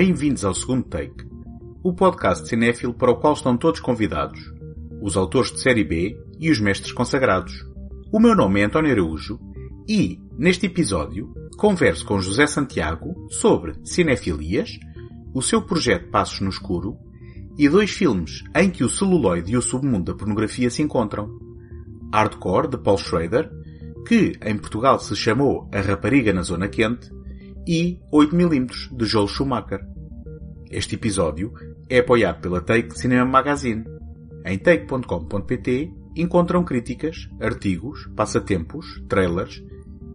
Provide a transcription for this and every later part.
Bem-vindos ao segundo take, o podcast cinéfilo para o qual estão todos convidados, os autores de série B e os mestres consagrados. O meu nome é António Araújo e, neste episódio, converso com José Santiago sobre cinefilias, o seu projeto Passos no Escuro e dois filmes em que o celuloide e o submundo da pornografia se encontram. Hardcore, de Paul Schrader, que em Portugal se chamou A Rapariga na Zona Quente, e 8mm, de Joel Schumacher. Este episódio é apoiado pela Take Cinema Magazine. Em take.com.pt encontram críticas, artigos, passatempos, trailers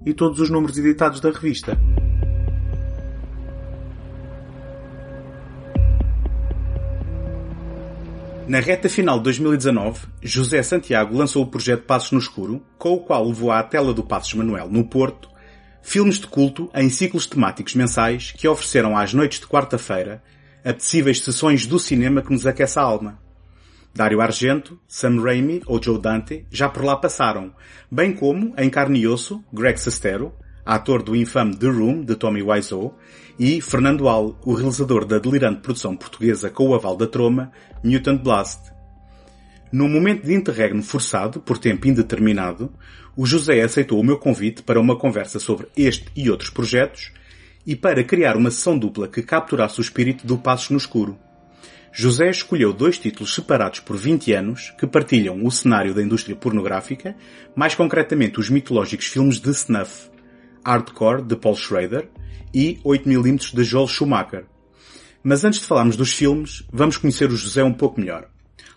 e todos os números editados da revista. Na reta final de 2019, José Santiago lançou o projeto Passos no Escuro, com o qual levou à tela do Passos Manuel, no Porto, filmes de culto em ciclos temáticos mensais que ofereceram às noites de quarta-feira apetecíveis sessões do cinema que nos aquece a alma. Dário Argento, Sam Raimi ou Joe Dante já por lá passaram, bem como, em carne e osso, Greg Sestero, ator do infame The Room, de Tommy Wiseau, e Fernando Al, o realizador da delirante produção portuguesa com o aval da troma, Mutant Blast. Num momento de interregno forçado, por tempo indeterminado, o José aceitou o meu convite para uma conversa sobre este e outros projetos e para criar uma sessão dupla que capturasse o espírito do Passos no Escuro. José escolheu dois títulos separados por 20 anos que partilham o cenário da indústria pornográfica, mais concretamente os mitológicos filmes de snuff, Hardcore, de Paul Schrader, e 8mm de Joel Schumacher. Mas antes de falarmos dos filmes, vamos conhecer o José um pouco melhor.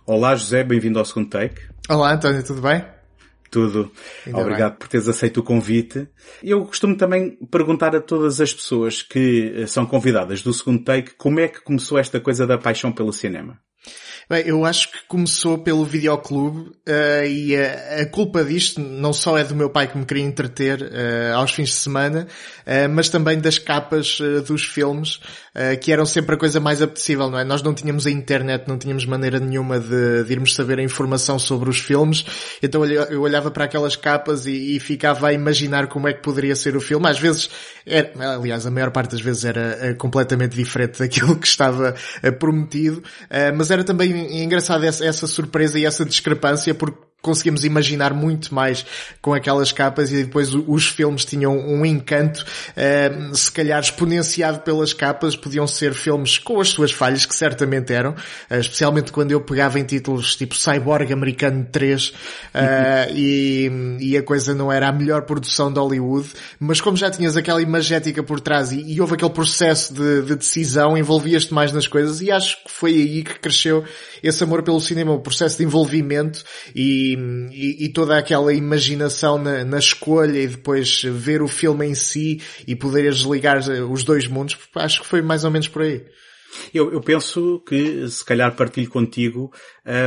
Olá José, bem-vindo ao segundo take. Olá António, tudo bem? Tudo. Ainda Obrigado bem. por teres aceito o convite. Eu costumo também perguntar a todas as pessoas que eh, são convidadas do segundo take como é que começou esta coisa da paixão pelo cinema. Bem, eu acho que começou pelo videoclube uh, e a, a, culpa disto não só é do meu pai que me queria entreter uh, aos fins de semana, uh, mas também das capas dos filmes, que eram sempre a coisa mais apetecível, não é? Nós não tínhamos a internet, não tínhamos maneira nenhuma de, de irmos saber a informação sobre os filmes, então eu olhava para aquelas capas e, e, ficava a imaginar como é que poderia ser o filme. Às vezes, era, aliás, a maior parte das vezes era completamente diferente daquilo que estava prometido, mas era também é engraçado essa, essa surpresa e essa discrepância porque conseguimos imaginar muito mais com aquelas capas e depois os filmes tinham um encanto, uh, se calhar exponenciado pelas capas, podiam ser filmes com as suas falhas, que certamente eram, uh, especialmente quando eu pegava em títulos tipo Cyborg Americano 3 uh, eh, e, e, a coisa não era a melhor produção de Hollywood, mas como já tinhas aquela imagética por trás e, e houve aquele processo de, de decisão, envolvias-te mais nas coisas e acho que foi aí que cresceu esse amor pelo cinema, o processo de envolvimento e e, e, toda aquela imaginação na, na, escolha e depois ver o filme em si e poder desligar os dois mundos, acho que foi mais ou menos por aí. Eu, eu penso que se calhar partilho contigo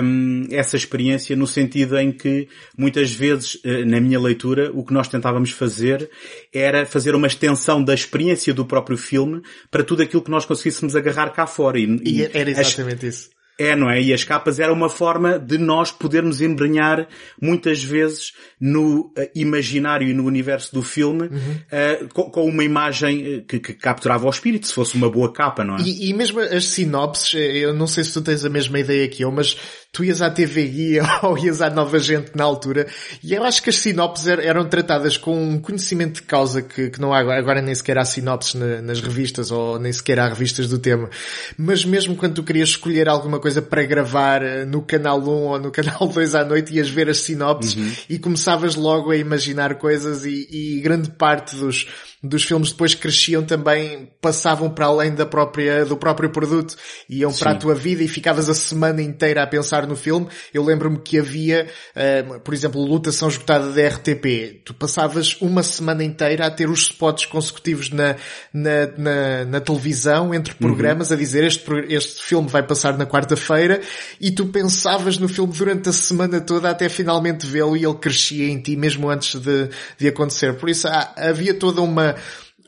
um, essa experiência no sentido em que muitas vezes eh, na minha leitura o que nós tentávamos fazer era fazer uma extensão da experiência do próprio filme para tudo aquilo que nós conseguíssemos agarrar cá fora. E, e era exatamente as, isso é, não é? E as capas eram uma forma de nós podermos embrenhar muitas vezes no uh, imaginário e no universo do filme uhum. uh, com, com, uma imagem eh, que, que, capturava o espírito, se fosse uma boa capa, não é? E, e mesmo as sinopses, eu não sei se tu tens a mesma ideia que eu, mas tu ias à TV Guia ou ias à Nova Gente na altura e eu acho que as sinopses eram tratadas com um conhecimento de causa que, que não há agora, agora nem sequer há sinopses na, nas revistas ou nem sequer há revistas do tema. Mas mesmo quando tu querias escolher alguma coisa para gravar eh, no canal 1 ou no canal 2 à noite ias ver as sinopses uhum. e começavas logo a imaginar coisas e, e grande parte dos, dos filmes depois cresciam também, passavam para além da própria, do próprio produto, iam Sim. para a tua vida e ficavas a semana inteira a pensar no filme. Eu lembro-me que havia, uh, por exemplo, lutação esgotada da RTP. Tu passavas uma semana inteira a ter os spots consecutivos na, na, na, na televisão, entre uhum. programas, uhum. a dizer este, este filme vai passar na quarta-feira e tu pensavas no filme durante a semana toda até finalmente vê-lo e ele crescia em ti mesmo antes de, de acontecer. Por isso há, havia toda uma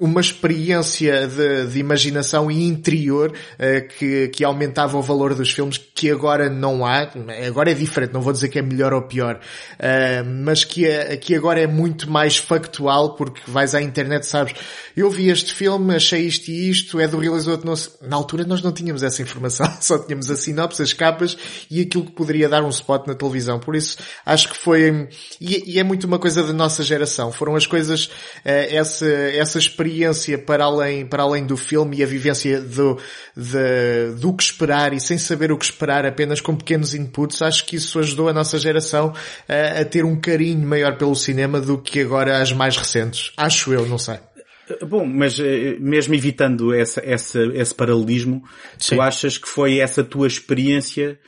uma experiência de, de imaginação interior uh, que, que aumentava o valor dos filmes que agora não há. Agora é diferente, não vou dizer que é melhor ou pior, uh, mas que, é, que agora é muito mais factual porque vais à internet sabes, eu vi este filme, achei isto e isto, é do realizador não Na altura nós não tínhamos essa informação, só tínhamos a sinopse, as capas e aquilo que poderia dar um spot na televisão. Por isso acho que foi, e, e é muito uma coisa da nossa geração. Foram as coisas, uh, essa, essa experiência experiência para além, para além do filme e a vivência do, de, do que esperar e sem saber o que esperar apenas com pequenos inputs, acho que isso ajudou a nossa geração a, a ter um carinho maior pelo cinema do que agora as mais recentes. Acho eu, não sei. Bom, mas eh, mesmo evitando essa, essa, esse paralelismo, Sim. tu achas que foi essa tua experiência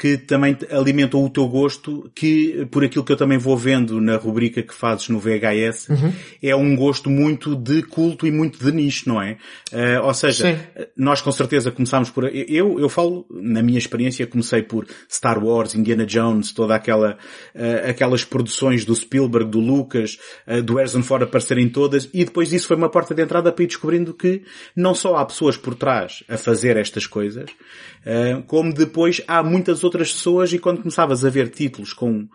que também alimentam o teu gosto, que por aquilo que eu também vou vendo na rubrica que fazes no VHS, uhum. é um gosto muito de culto e muito de nicho, não é? Uh, ou seja, Sim. nós com certeza começámos por, eu, eu falo, na minha experiência, comecei por Star Wars, Indiana Jones, toda aquela, uh, aquelas produções do Spielberg, do Lucas, uh, do Harrison Ford aparecerem todas, e depois disso foi uma porta de entrada para ir descobrindo que não só há pessoas por trás a fazer estas coisas, como depois há muitas outras outras pessoas e quando começavas a ver títulos com uh,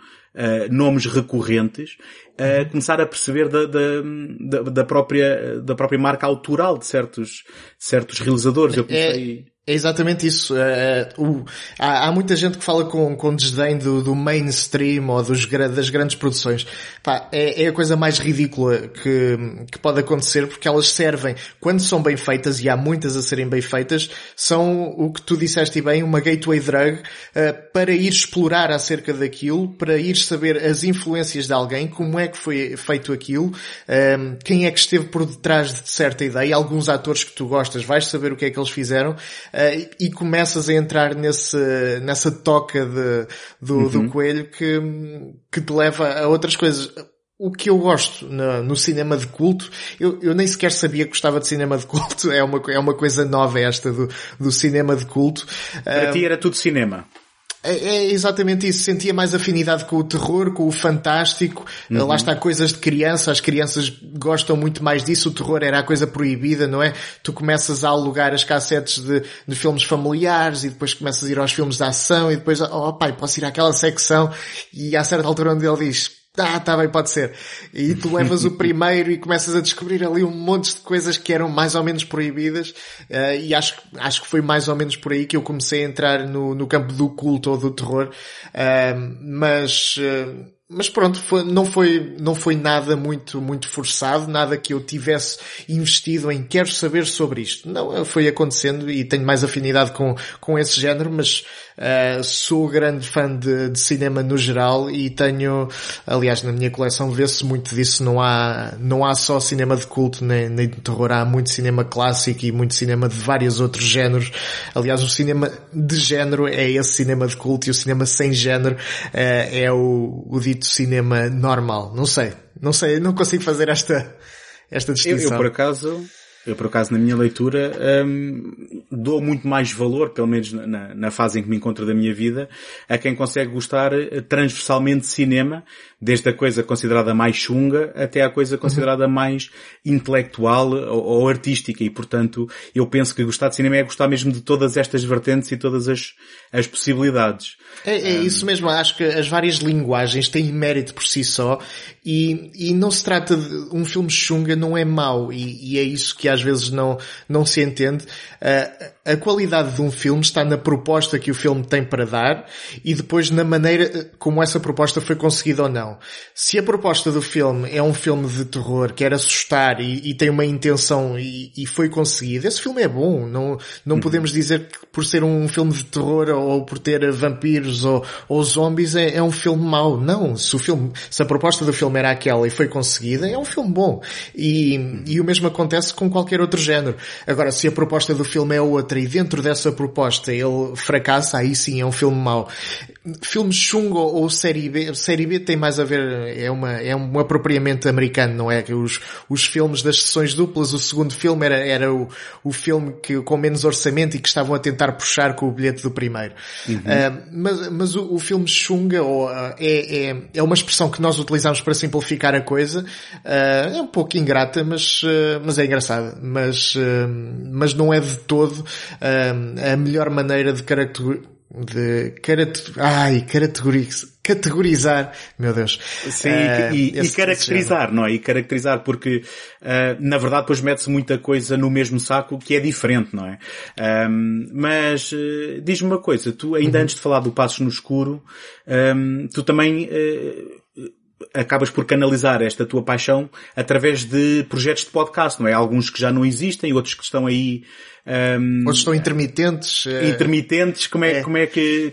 nomes recorrentes, uh, começar a perceber da, da, da, própria, da própria marca autoral de certos, certos realizadores. Eu é, comecei... É exatamente isso. É, o, há, há, muita gente que fala com, com desdém do, do mainstream ou dos, das grandes produções. Pá, é, é, a coisa mais ridícula que, que pode acontecer porque elas servem, quando são bem feitas, e há muitas a serem bem feitas, são o que tu disseste bem, uma gateway drug uh, para ir explorar acerca daquilo, para ir saber as influências de alguém, como é que foi feito aquilo, uh, quem é que esteve por detrás de certa ideia, alguns atores que tu gostas, vais saber o que é que eles fizeram e começas a entrar nesse, nessa toca de, do, uhum. do coelho que, que te leva a outras coisas o que eu gosto no, no, cinema de culto, eu, eu nem sequer sabia que gostava de cinema de culto, é uma, é uma coisa nova esta do, do cinema de culto. Para uh, ti era tudo cinema. É, é, exatamente isso. Sentia mais afinidade com o terror, com o fantástico. Uhum. Lá está coisas de criança. As crianças gostam muito mais disso. O terror era a coisa proibida, não é? Tu começas a alugar as cassetes de, de filmes familiares e depois começas a ir aos filmes de ação e depois, oh pai, posso ir àquela secção e a certa altura onde ele diz, ah, tá bem, pode ser. E tu levas o primeiro e começas a descobrir ali um monte de coisas que eram mais ou menos proibidas, uh, e acho, acho que foi mais ou menos por aí que eu comecei a entrar no, no campo do culto ou do terror, uh, mas, uh, mas pronto, foi, não foi, não foi nada muito, muito forçado, nada que eu tivesse investido em quero saber sobre isto. Não, foi acontecendo e tenho mais afinidade com, com esse género, mas uh, sou grande fã de, de, cinema no geral e tenho, aliás, na minha coleção vê-se muito disso, não há, não há só cinema de culto nem, nem de terror, há muito cinema clássico e muito cinema de vários outros géneros. Aliás, o cinema de género é esse cinema de culto e o cinema sem género uh, é o, o dito cinema normal. Não sei. Não sei. Não consigo fazer esta, esta distinção. Eu, eu por acaso, eu por acaso na minha leitura hum, dou muito mais valor, pelo menos na, na, fase em que me encontro da minha vida, a quem consegue gostar eh, transversalmente de cinema, desde a coisa considerada mais chunga até a coisa considerada mais intelectual ou, ou, artística e portanto eu penso que gostar de cinema é gostar mesmo de todas estas vertentes e todas as, as possibilidades. É, é isso mesmo, acho que as várias linguagens têm mérito por si só e, e não se trata de um filme chunga não é mau e, e é isso que às vezes não, não se entende. Uh, a qualidade de um filme está na proposta que o filme tem para dar e depois na maneira como essa proposta foi conseguida ou não. Se a proposta do filme é um filme de terror, quer assustar e, e tem uma intenção e, e, foi conseguido, esse filme é bom. Não, não uhum. podemos dizer que por ser um filme de terror ou por ter vampiros ou, ou zombies é, é um filme mau. Não. Se o filme, se a proposta do filme era aquela e foi conseguida, é um filme bom. E, e o mesmo acontece com qualquer outro género. Agora, se a proposta do filme é outra e dentro dessa proposta ele fracassa, aí sim é um filme mau. Filmes chungo ou série B, série B tem mais a ver, é uma, é um apropriamento americano, não é? Os, os filmes das sessões duplas, o segundo filme era, era o, o filme que, com menos orçamento e que estavam a tentar puxar com o bilhete do primeiro. Uhum. Uh, mas, mas o, o filme chunga ou, uh, é, é, é uma expressão que nós utilizamos para simplificar a coisa, uh, é um pouco ingrata, mas, mas é engraçada. Mas, mas não é de todo a melhor maneira de caracterizar de ai, categorizar, categorizar, meu Deus. Sim, uh, e, e caracterizar, não é? E caracterizar, porque uh, na verdade depois mete-se muita coisa no mesmo saco que é diferente, não é? Um, mas uh, diz-me uma coisa, tu ainda uhum. antes de falar do Passos no Escuro, um, tu também acabas por canalizar esta tua paixão através de projetos de podcast, não é? Alguns que já não existem, outros que estão aí um, Outros estão intermitentes. Intermitentes, como é, é. como é que,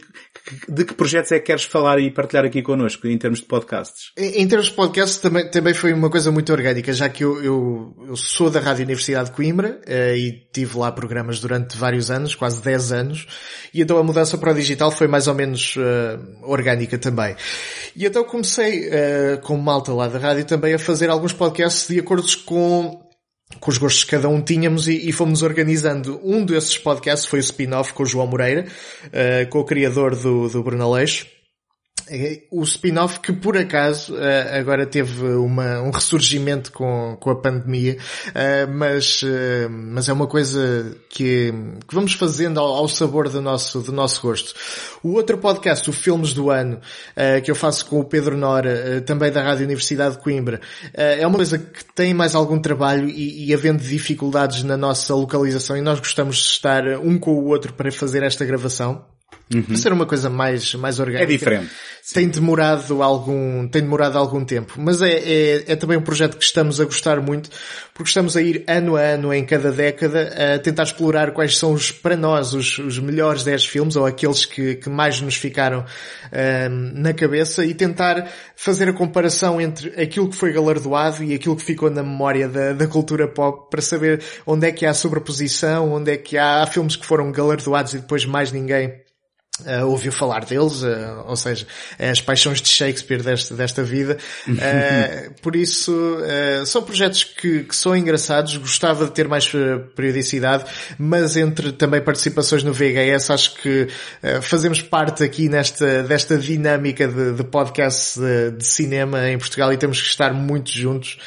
de que projetos é que queres falar e partilhar aqui connosco em termos de podcasts? Em, em termos de podcasts também, também foi uma coisa muito orgânica, já que eu, eu, eu sou da Rádio Universidade de Coimbra uh, e tive lá programas durante vários anos, quase 10 anos, e então a mudança para o digital foi mais ou menos uh, orgânica também. E então comecei, uh, com malta lá da rádio também a fazer alguns podcasts de acordo com com os gostos que cada um tínhamos e, e fomos organizando. Um desses podcasts foi o spin-off com o João Moreira, uh, com o criador do, do Bruno Aleixo. É, o spin-off que por acaso eh, agora teve uma, um ressurgimento com, com a pandemia, eh, mas, eh, mas é uma coisa que, que vamos fazendo ao, ao, sabor do nosso, do nosso gosto. O outro podcast, o Filmes do Ano, que eu faço com o Pedro Nora, também da Rádio Universidade de Coimbra, é uma coisa que tem mais algum trabalho e, e havendo dificuldades na nossa localização e nós gostamos de estar um com o outro para fazer esta gravação. Uhum. Ser uma coisa mais, mais orgânica. É diferente. Tem demorado algum, tem demorado algum tempo. Mas é, é, é, também um projeto que estamos a gostar muito, porque estamos a ir ano a ano, em cada década, a tentar explorar quais são os, para nós, os, os melhores 10 filmes, ou aqueles que, que mais nos ficaram um, na cabeça, e tentar fazer a comparação entre aquilo que foi galardoado e aquilo que ficou na memória da, da cultura pop, para saber onde é que há sobreposição, onde é que há, há filmes que foram galardoados e depois mais ninguém Uh, ouviu falar deles, uh, ou seja, as paixões de Shakespeare desta, desta vida. Uh, por isso, são projetos que, que, são engraçados, gostava de ter mais periodicidade, mas entre também participações no VHS, acho que fazemos parte aqui nesta, desta dinâmica de, de podcast de, de, cinema em Portugal e temos que estar muito juntos,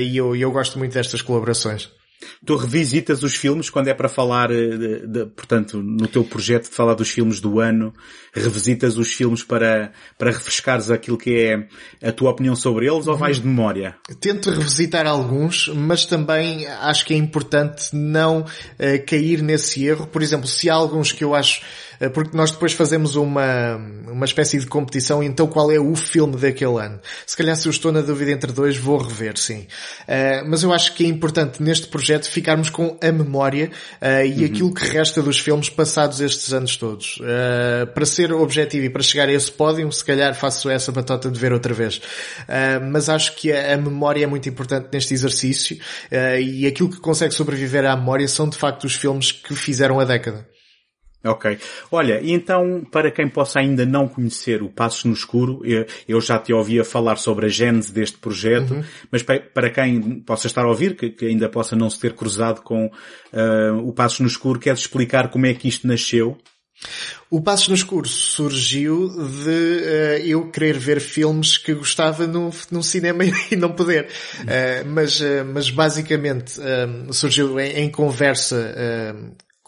e eu, eu gosto muito destas colaborações. Tu revisitas os filmes quando é para falar, eh, de, de, portanto, no teu projeto de falar dos filmes do ano, revisitas os filmes para, para refrescares aquilo que é a tua opinião sobre eles ou vais de memória? Tento revisitar alguns, mas também acho que é importante não uh, cair nesse erro. Por exemplo, se há alguns que eu acho porque nós depois fazemos uma, uma espécie de competição, então qual é o filme daquele ano? Se calhar se eu estou na dúvida entre dois, vou rever, sim. Uh, mas eu acho que é importante neste projeto ficarmos com a memória uh, e uhum. aquilo que resta dos filmes passados estes anos todos. Uh, para ser objetivo e para chegar a esse pódio, se calhar faço essa batota de ver outra vez. mas acho que a, a, memória é muito importante neste exercício e aquilo que consegue sobreviver à memória são de facto os filmes que fizeram a década. Ok. Olha, e então, para quem possa ainda não conhecer o Passos no Escuro, eu, já te ouvia falar sobre a gênese deste projeto, uhum. mas para quem possa estar a ouvir, que, ainda possa não se ter cruzado com uh, o Passos no Escuro, queres explicar como é que isto nasceu? O Passos no Escuro surgiu de uh, eu querer ver filmes que gostava no, no cinema e não poder. Uh, mas, uh, mas basicamente surgiu em, em conversa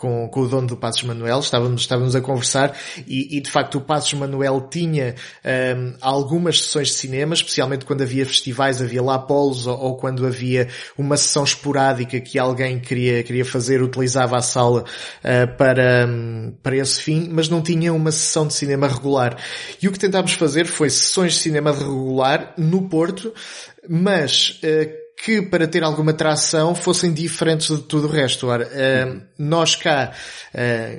com, com o dono do Passos Manuel, estávamos, estávamos a conversar e, e de facto o Passos Manuel tinha um, algumas sessões de cinema, especialmente quando havia festivais, havia lá polos ou, ou, quando havia uma sessão esporádica que alguém queria, queria fazer, utilizava a sala uh, para, um, para esse fim, mas não tinha uma sessão de cinema regular. E o que tentámos fazer foi sessões de cinema regular no Porto, mas uh, que para ter alguma tração fossem diferentes de tudo o resto. Ora, uhum. Nós cá,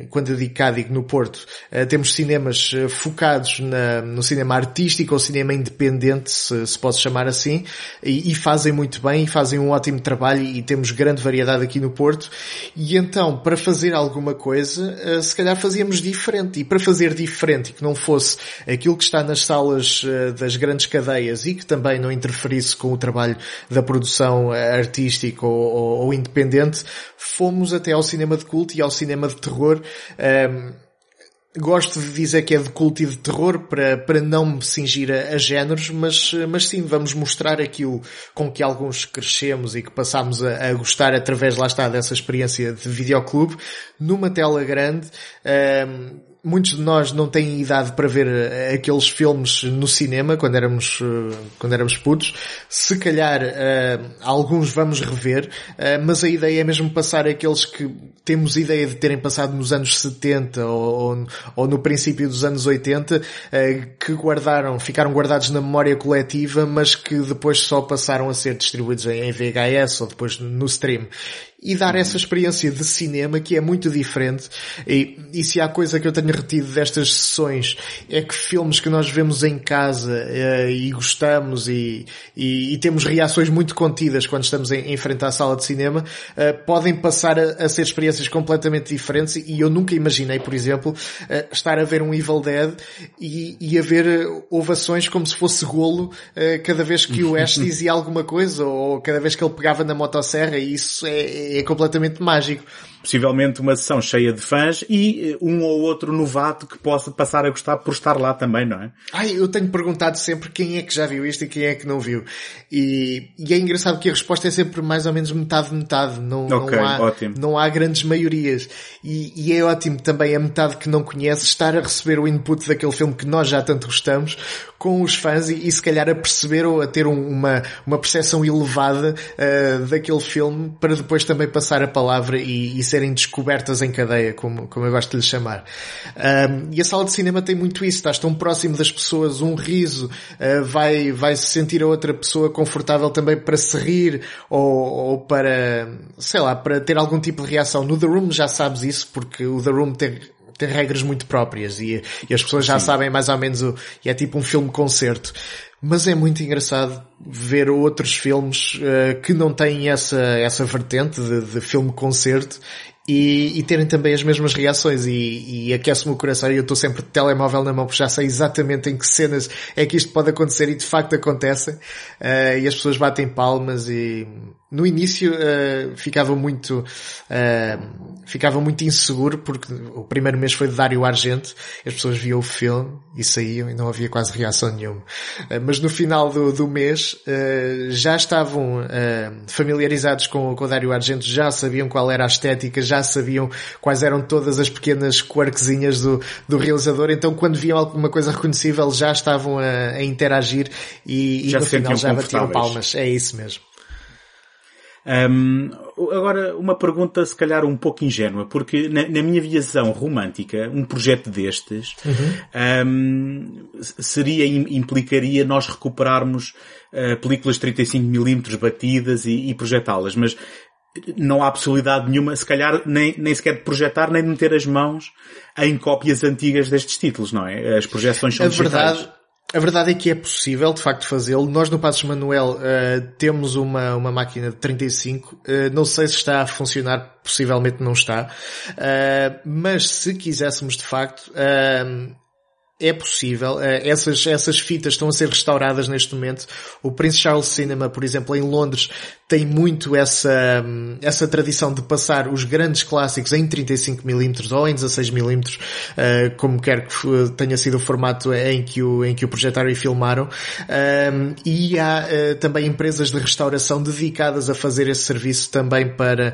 quando eu digo cá, digo no Porto, temos cinemas focados na, no cinema artístico ou cinema independente, se, posso chamar assim, e, fazem muito bem, e fazem um ótimo trabalho e temos grande variedade aqui no Porto. E então, para fazer alguma coisa, se calhar fazíamos diferente. E para fazer diferente e que não fosse aquilo que está nas salas das grandes cadeias e que também não interferisse com o trabalho da produção artística ou, independente, fomos até ao cinema de culto e ao cinema de terror. Um, gosto de dizer que é de culto e de terror para, para não me cingir a, a, géneros, mas, mas sim, vamos mostrar aquilo com que alguns crescemos e que passamos a, a gostar através, lá está, dessa experiência de videoclube, numa tela grande, um, muitos de nós não têm idade para ver eh, aqueles filmes no cinema quando éramos, eh, quando éramos putos. Se calhar uh, alguns vamos rever, uh, mas a ideia é mesmo passar aqueles que temos ideia de terem passado nos anos 70 ou, ou no princípio dos anos 80, uh, que guardaram, ficaram guardados na memória coletiva, mas que depois só passaram a ser distribuídos em VHS ou depois no stream e dar essa experiência de cinema que é muito diferente. E, e se há coisa que eu tenho retido destas sessões é que filmes que nós vemos em casa uh, e gostamos e, e, e, temos reações muito contidas quando estamos em, em frente à sala de cinema uh, podem passar a, a, ser experiências completamente diferentes e eu nunca imaginei, por exemplo, uh, estar a ver um Evil Dead e, e a ver ovações como se fosse golo cada vez que o Ash dizia alguma coisa ou cada vez que ele pegava na motosserra e isso é, é completamente mágico possivelmente uma sessão cheia de fãs e eh, um ou outro novato que possa passar a gostar por estar lá também, não é? Ai, eu tenho perguntado sempre quem é que já viu isto e quem é que não viu. E, e é engraçado que a resposta é sempre mais ou menos metade metade. Não, okay, não, há, ótimo. não há grandes maiorias. E, e é ótimo também a metade que não conhece estar a receber o input daquele filme que nós já tanto gostamos com os fãs e, e se calhar a perceber ou a ter um, uma, uma percepção elevada uh, daquele filme para depois também passar a palavra e, e serem descobertas em cadeia, como, como eu gosto de lhe chamar. Um, e a sala de cinema tem muito isso, estás tão próximo das pessoas, um riso uh, vai, vai se sentir a outra pessoa confortável também para se rir ou, ou para, sei lá, para ter algum tipo de reação. No The Room já sabes isso, porque o The Room tem, tem regras muito próprias e, e as pessoas já Sim. sabem mais ou menos o, e é tipo um filme concerto. Mas é muito engraçado ver outros filmes uh, que não têm essa, essa vertente de, de filme-concerto e, e, terem também as mesmas reações. E, e aquece-me o coração e eu estou sempre de telemóvel na mão porque já sei exatamente em que cenas é que isto pode acontecer e de facto acontece. Uh, e as pessoas batem palmas e no início uh, ficava muito uh, ficava muito inseguro porque o primeiro mês foi de Dario Argento. As pessoas viam o filme e saíam e não havia quase reação nenhuma. Uh, mas no final do, do mês já estavam familiarizados com, com o Dario Argento já sabiam qual era a estética já sabiam quais eram todas as pequenas quirkzinhas do, do realizador. Então quando viam alguma coisa reconhecível já estavam a, a interagir e, já e no final já batiam palmas. É isso mesmo. Um, agora, uma pergunta se calhar um pouco ingênua, porque na, na minha visão romântica, um projeto destes uhum. um, seria, implicaria nós recuperarmos uh, películas 35mm batidas e, e projetá-las, mas não há possibilidade nenhuma, se calhar, nem, nem sequer de projetar, nem de meter as mãos em cópias antigas destes títulos, não é? As projeções são a verdade, a verdade é que é possível, de facto, fazê-lo. Nós no Passos Manuel uh, temos uma, uma máquina de 35. Uh, eh, não sei se está a funcionar, possivelmente não está. Uh, mas se quiséssemos, de facto, é possível. essas, essas fitas estão a ser restauradas neste momento. O Prince Charles Cinema, por exemplo, em Londres, tem muito essa, essa tradição de passar os grandes clássicos em 35mm ou em 16mm, uh, como quer que tenha sido o formato em que o, em que o projetaram e filmaram. Um, e há uh, também empresas de restauração dedicadas a fazer esse serviço também para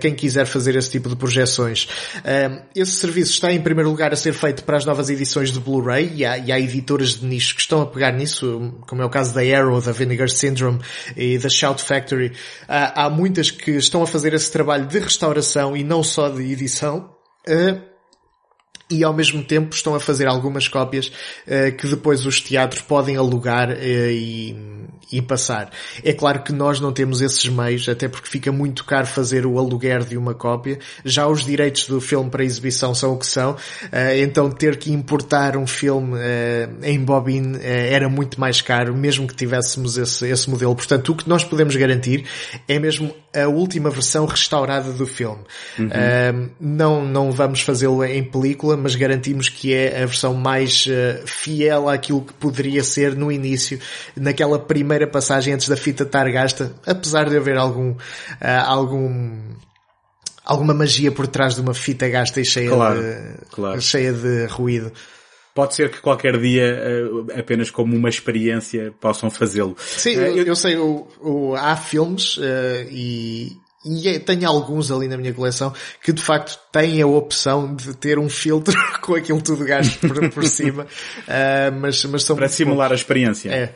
quem quiser fazer esse tipo de projeções. Um, esse serviço está em primeiro lugar a ser feito para as novas edições de Blu-ray e e há editoras de nicho que estão a pegar nisso, como é o caso da Arrow, da Vinegar Syndrome e da Shout Factory há, há muitas que estão a fazer esse trabalho de restauração e não só de edição. Uh, e ao mesmo tempo estão a fazer algumas cópias uh, que depois os teatros podem alugar uh, e, e, passar. É claro que nós não temos esses meios, até porque fica muito caro fazer o aluguer de uma cópia. Já os direitos do filme para exibição são o que são, uh, então ter que importar um filme em bobine era muito mais caro, mesmo que tivéssemos esse, esse modelo. Portanto, o que nós podemos garantir é mesmo a última versão restaurada do filme. Uhum. não, não vamos fazê-lo em película, mas garantimos que é a versão mais uh, fiel àquilo que poderia ser no início, naquela primeira passagem antes da fita estar gasta, apesar de haver algum, uh, algum, alguma magia por trás de uma fita gasta e cheia, claro, de, claro. cheia de ruído. Pode ser que qualquer dia, uh, apenas como uma experiência, possam fazê-lo. Sim, uh, eu, eu, sei, o, o, há filmes uh, e, e é, tenho alguns ali na minha coleção que de facto têm a opção de ter um filtro com aquilo tudo gasto por, por cima, uh, mas, mas são para simular poucos. a experiência. É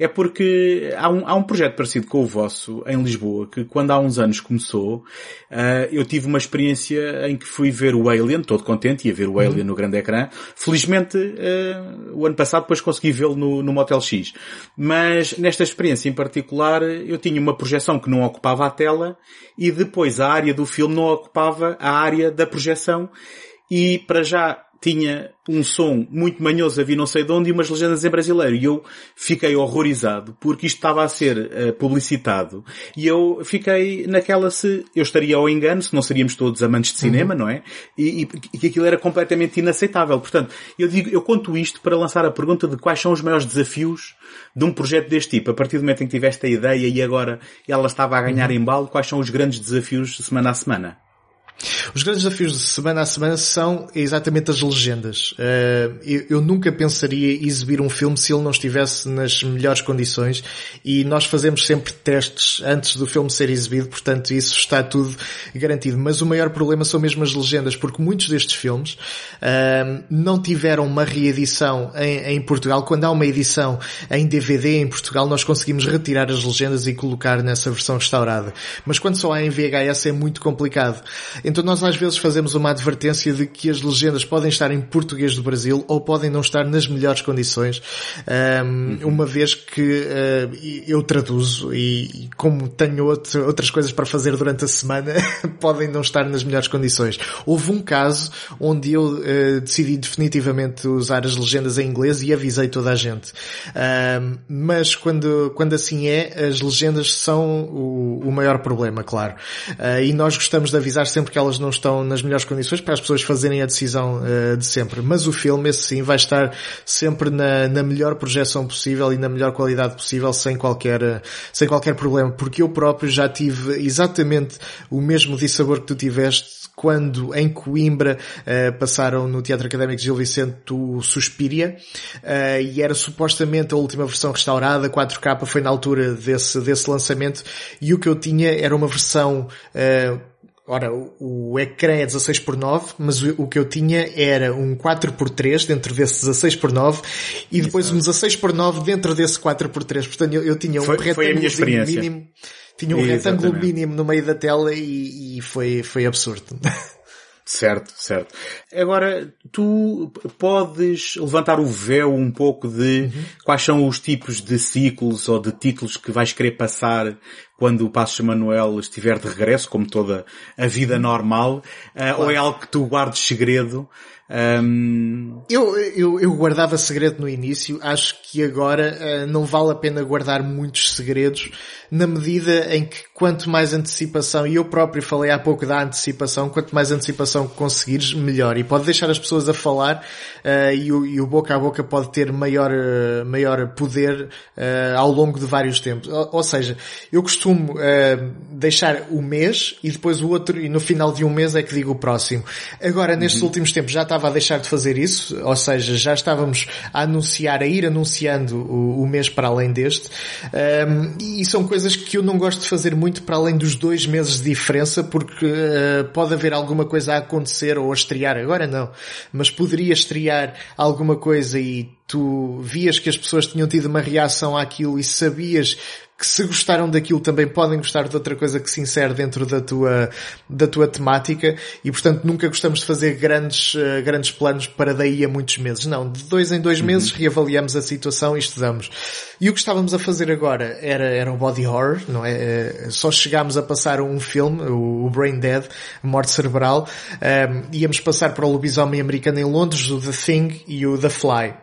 é porque há um, há um projeto parecido com o vosso em Lisboa que quando há uns anos começou, uh, eu tive uma experiência em que fui ver o Alien, todo contente, ia ver o Alien uhum. no grande ecrã. Felizmente, uh, o ano passado depois consegui vê-lo no, no Motel X. Mas nesta experiência em particular, eu tinha uma projeção que não ocupava a tela e depois a área do filme não ocupava a área da projeção e para já tinha um som muito manhoso a vir não sei de onde e umas legendas em brasileiro. E eu fiquei horrorizado porque isto estava a ser uh, publicitado. E eu fiquei naquela se eu estaria ao engano, se não seríamos todos amantes de cinema, uhum. não é? E, que aquilo era completamente inaceitável. Portanto, eu digo, eu conto isto para lançar a pergunta de quais são os maiores desafios de um projeto deste tipo. A partir do momento em que tiveste a ideia e agora ela estava a ganhar uhum. embalo, quais são os grandes desafios semana a semana? Os grandes desafios de semana a semana são exatamente as legendas. Eh, eu nunca pensaria exibir um filme se ele não estivesse nas melhores condições e nós fazemos sempre testes antes do filme ser exibido, portanto isso está tudo garantido. Mas o maior problema são mesmo as legendas, porque muitos destes filmes eh, não tiveram uma reedição em, Portugal. Quando há uma edição em DVD em Portugal, nós conseguimos retirar as legendas e colocar nessa versão restaurada. Mas quando só há em VHS é muito complicado. Então nós às vezes fazemos uma advertência de que as legendas podem estar em português do Brasil ou podem não estar nas melhores condições, um, uma vez que uh, eu traduzo e, e como tenho outro, outras coisas para fazer durante a semana, podem não estar nas melhores condições. Houve um caso onde eu uh, decidi definitivamente usar as legendas em inglês e avisei toda a gente. Um, mas quando, quando assim é, as legendas são o, o maior problema, claro. Uh, e nós gostamos de avisar sempre que elas não estão nas melhores condições para as pessoas fazerem a decisão uh, de sempre. Mas o filme, esse sim, vai estar sempre na, na melhor projeção possível e na melhor qualidade possível sem qualquer, uh, sem qualquer problema. Porque eu próprio já tive exatamente o mesmo dissabor que tu tiveste quando em Coimbra uh, passaram no Teatro Académico Gil Vicente o Suspiria uh, e era supostamente a última versão restaurada, 4K foi na altura desse, desse lançamento e o que eu tinha era uma versão uh, Ora, o, o ecrã é 16 por 9, mas o, o, que eu tinha era um 4 por 3 dentro desse 16 por 9 e depois Exato. um 16 por 9 dentro desse 4 por 3. Portanto, eu, eu tinha um foi, retângulo mínimo, tinha um Exatamente. retângulo mínimo no meio da tela e, e foi, foi absurdo. Certo, certo. Agora, tu podes levantar o véu um pouco de uhum. quais são os tipos de ciclos ou de títulos que vais querer passar quando o Passos Manuel estiver de regresso, como toda a vida normal, uh, claro. ou é algo que tu guardes segredo? Um... Eu, eu, eu guardava segredo no início, acho que agora uh, não vale a pena guardar muitos segredos, na medida em que quanto mais antecipação, e eu próprio falei há pouco da antecipação, quanto mais antecipação conseguires, melhor. E pode deixar as pessoas a falar uh, e, o, e, o, boca a boca pode ter maior, uh, maior poder ao longo de vários tempos. Ou, ou seja, eu costumo deixar o mês e depois o outro, e no final de um mês é que digo o próximo. Agora, nestes uhum. últimos tempos já estava a deixar de fazer isso, ou seja, já estávamos a anunciar, a ir anunciando o, o mês para além deste, um, e são coisas que eu não gosto de fazer muito muito para além dos dois meses de diferença, porque uh, pode haver alguma coisa a acontecer ou a estrear, agora não, mas poderia estrear alguma coisa e tu vias que as pessoas tinham tido uma reação àquilo e sabias que se gostaram daquilo também podem gostar de outra coisa que se insere dentro da tua, da tua temática e portanto nunca gostamos de fazer grandes, uh, grandes planos para daí a muitos meses. Não, de dois em dois uhum. meses reavaliamos a situação e estudamos. E o que estávamos a fazer agora era, era um body horror, não é? Eh, só chegámos a passar um filme, o Brain Dead, Morte Cerebral, um, ehm, íamos passar para o lobisomem americano em Londres, o The Thing e o The Fly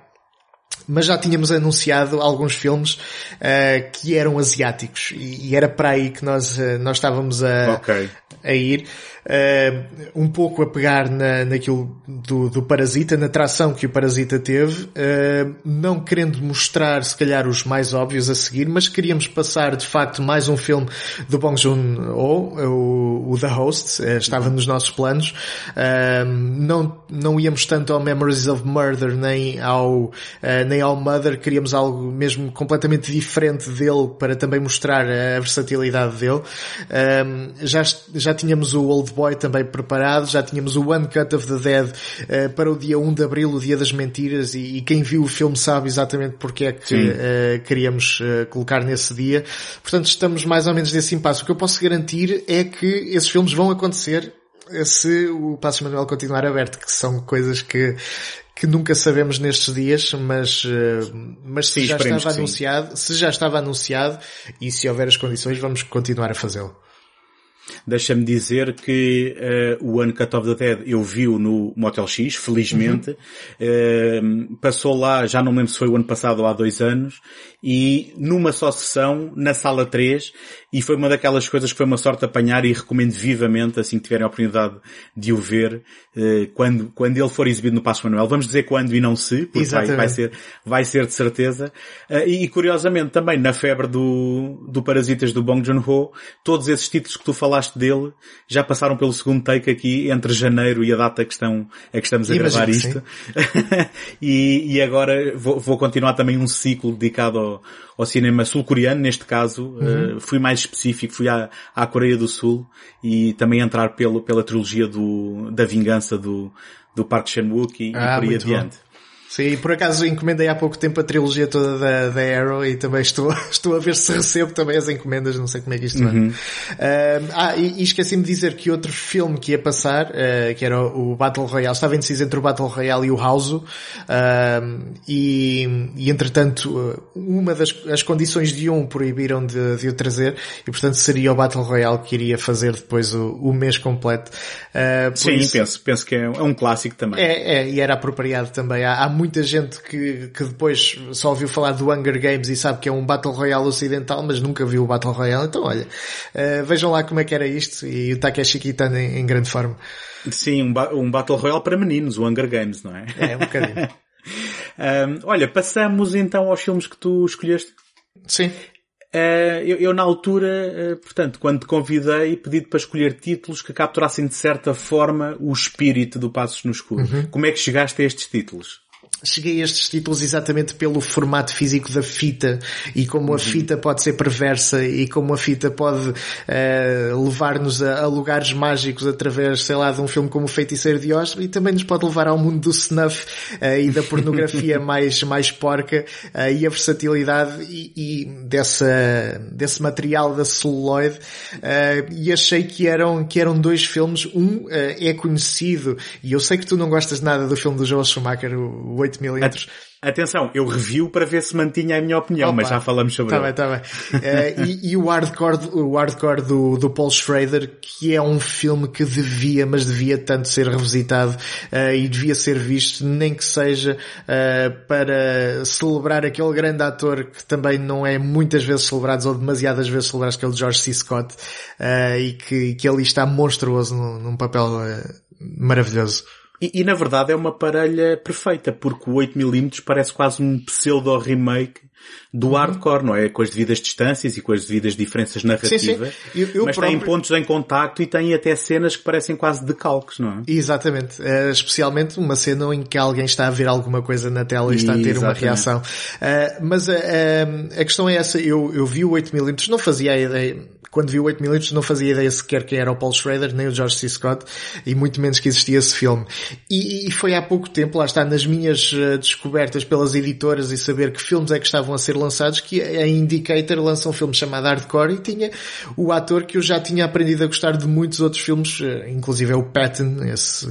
mas já tínhamos anunciado alguns filmes uh, que eram asiáticos e, e, era para aí que nós, uh, nós estávamos a, okay. a ir uh, um pouco a pegar na, naquilo do, do Parasita, na tração que o Parasita teve, uh, não querendo mostrar se calhar os mais óbvios a seguir, mas queríamos passar de facto mais um filme do Bong Joon-ho, o, o, The Host, uh, estava nos nossos planos. não, não íamos tanto ao Memories of Murder nem ao, nem ao Mother, queríamos algo mesmo completamente diferente dele para também mostrar a versatilidade dele. já, já tínhamos o Old Boy também preparado, já tínhamos o One Cut of the Dead uh, para o dia 1 de Abril, o dia das mentiras, e, e quem viu o filme sabe exatamente porque é que uh, queríamos uh, colocar nesse dia. Portanto, estamos mais ou menos nesse impasse. O que eu posso garantir é que esses filmes vão acontecer se o Passo Manuel continuar aberto, que são coisas que, que nunca sabemos nestes dias, mas, mas se sim, já estava anunciado, se já estava anunciado e se houver as condições, vamos continuar a fazê-lo. Deixa-me dizer que uh, o Uncut of the Dead eu vi-o no Motel X, felizmente. Uhum. Uh, passou lá, já não lembro se foi o ano passado ou há dois anos, e numa só sessão, na sala 3, e foi uma daquelas coisas que foi uma sorte apanhar e recomendo vivamente, assim que tiverem a oportunidade de o ver, uh, quando, quando ele for exibido no Passo Manuel. Vamos dizer quando e não se, porque vai, vai, ser, vai ser de certeza. E, e, curiosamente também na febre do, do Parasitas do Bong Joon-ho, todos esses títulos que tu falaste falaste dele já passaram pelo segundo take aqui entre janeiro e a data que, estão, é que estamos a Imagino gravar isto. e, e agora vou, vou, continuar também um ciclo dedicado ao, ao cinema sul-coreano, neste caso. Uhum. Uh, fui mais específico, fui à, à Coreia do Sul e também entrar pelo, pela trilogia do, da vingança do, do Park Chan-wook e, ah, e por aí adiante. Bom. Sim, por acaso encomendei há pouco tempo a trilogia toda da, da Arrow e também estou, estou a ver se recebo também as encomendas, não sei como é que isto uhum. vai. Uh, ah, e, e esqueci-me de dizer que outro filme que ia passar, uh, que era o Battle Royale, estava indeciso entre o Battle Royale e o House, uh, e, e entretanto, uma das as condições de um proibiram de, de o trazer, e portanto seria o Battle Royale que iria fazer depois o, o mês completo. Sim, isso, penso, penso que é, é um clássico também. É, é, e era apropriado também. Há, há muita gente que, que depois só ouviu falar do Hunger Games e sabe que é um Battle Royale ocidental, mas nunca viu o Battle Royale. Então, olha, uh, vejam lá como é que era isto e o Takeshi Kitano em, em grande forma. Sim, um, ba um Battle Royale para meninos, o Hunger Games, não é? É, um bocadinho. um, olha, passamos então aos filmes que tu escolheste. Sim. Uh, eu, eu, na altura, uh, portanto, quando te convidei, pedi-te para escolher títulos que capturassem de certa forma o espírito do Passos no Escuro. Uhum. Como é que chegaste a estes títulos? Cheguei a estes títulos exatamente pelo formato físico da fita e como a uhum. fita pode ser perversa e como a fita pode uh, levar-nos a, a, lugares mágicos através, sei lá, de um filme como o Feiticeiro de Oz e também nos pode levar ao mundo do snuff uh, e da pornografia mais, mais porca uh, e a versatilidade e, e, dessa, desse material da celuloide e achei que eram, que eram dois filmes. Um é conhecido e eu sei que tu não gostas nada do filme do Joel Schumacher, o 8mm. Atenção, eu review para ver se mantinha a minha opinião, Opa, mas já falamos sobre tá ele. Tá bem, tá bem. uh, e, e, o hardcore, o hardcore do, do Paul Schrader, que é um filme que devia, mas devia tanto ser revisitado uh, e devia ser visto, nem que seja uh, para celebrar aquele grande ator que também não é muitas vezes celebrado ou demasiadas vezes celebrado, que é o George C. Scott, e que, que ali está monstruoso num, num papel maravilhoso. E, e, na verdade é uma parelha perfeita, porque o 8mm parece quase um pseudo-remake do hardcore, não é? Com as devidas distâncias e com as devidas diferenças narrativas. Sim, sim. Eu, eu mas próprio... tem pontos em contacto e tem até cenas que parecem quase decalques, não é? Exatamente. Uh, especialmente uma cena em que alguém está a ver alguma coisa na tela e está a ter Exatamente. uma reação. Uh, mas uh, a questão é essa, eu, eu vi o 8mm, não fazia a ideia, quando vi o 8mm não fazia ideia sequer quem era o Paul Schrader, nem o George C. Scott, e muito menos que existia esse filme. E, e foi há pouco tempo, lá está, nas minhas uh, descobertas pelas editoras e saber que filmes é que estavam a ser lançados, que a Indicator lança um filme chamado Hardcore e tinha o ator que eu já tinha aprendido a gostar de muitos outros filmes, uh, inclusive é o Patton, esse,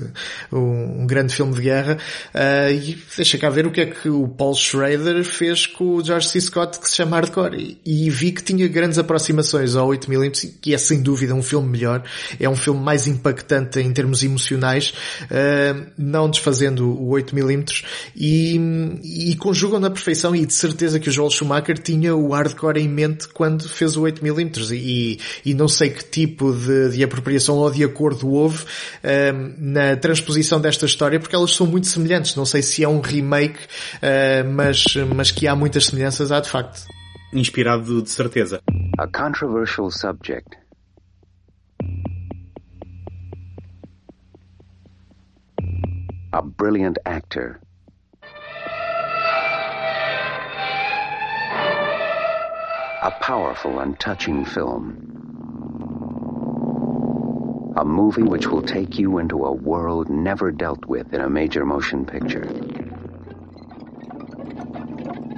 um, um grande filme de guerra, uh, e deixa cá ver o que é que o Paul Schrader fez com o George C. Scott que se chama Hardcore. E, e vi que tinha grandes aproximações ao 8 8mm, que é sem dúvida um filme melhor, é um filme mais impactante em termos emocionais, uh, não desfazendo o 8mm, e, e conjugam na perfeição e de certeza que o Joel Schumacher tinha o hardcore em mente quando fez o 8mm e, e não sei que tipo de, de apropriação ou de acordo houve uh, na transposição desta história porque elas são muito semelhantes, não sei se é um remake, uh, mas, mas que há muitas semelhanças há de facto. Inspirado de certeza. A controversial subject. A brilliant actor. A powerful and touching film. A movie which will take you into a world never dealt with in a major motion picture.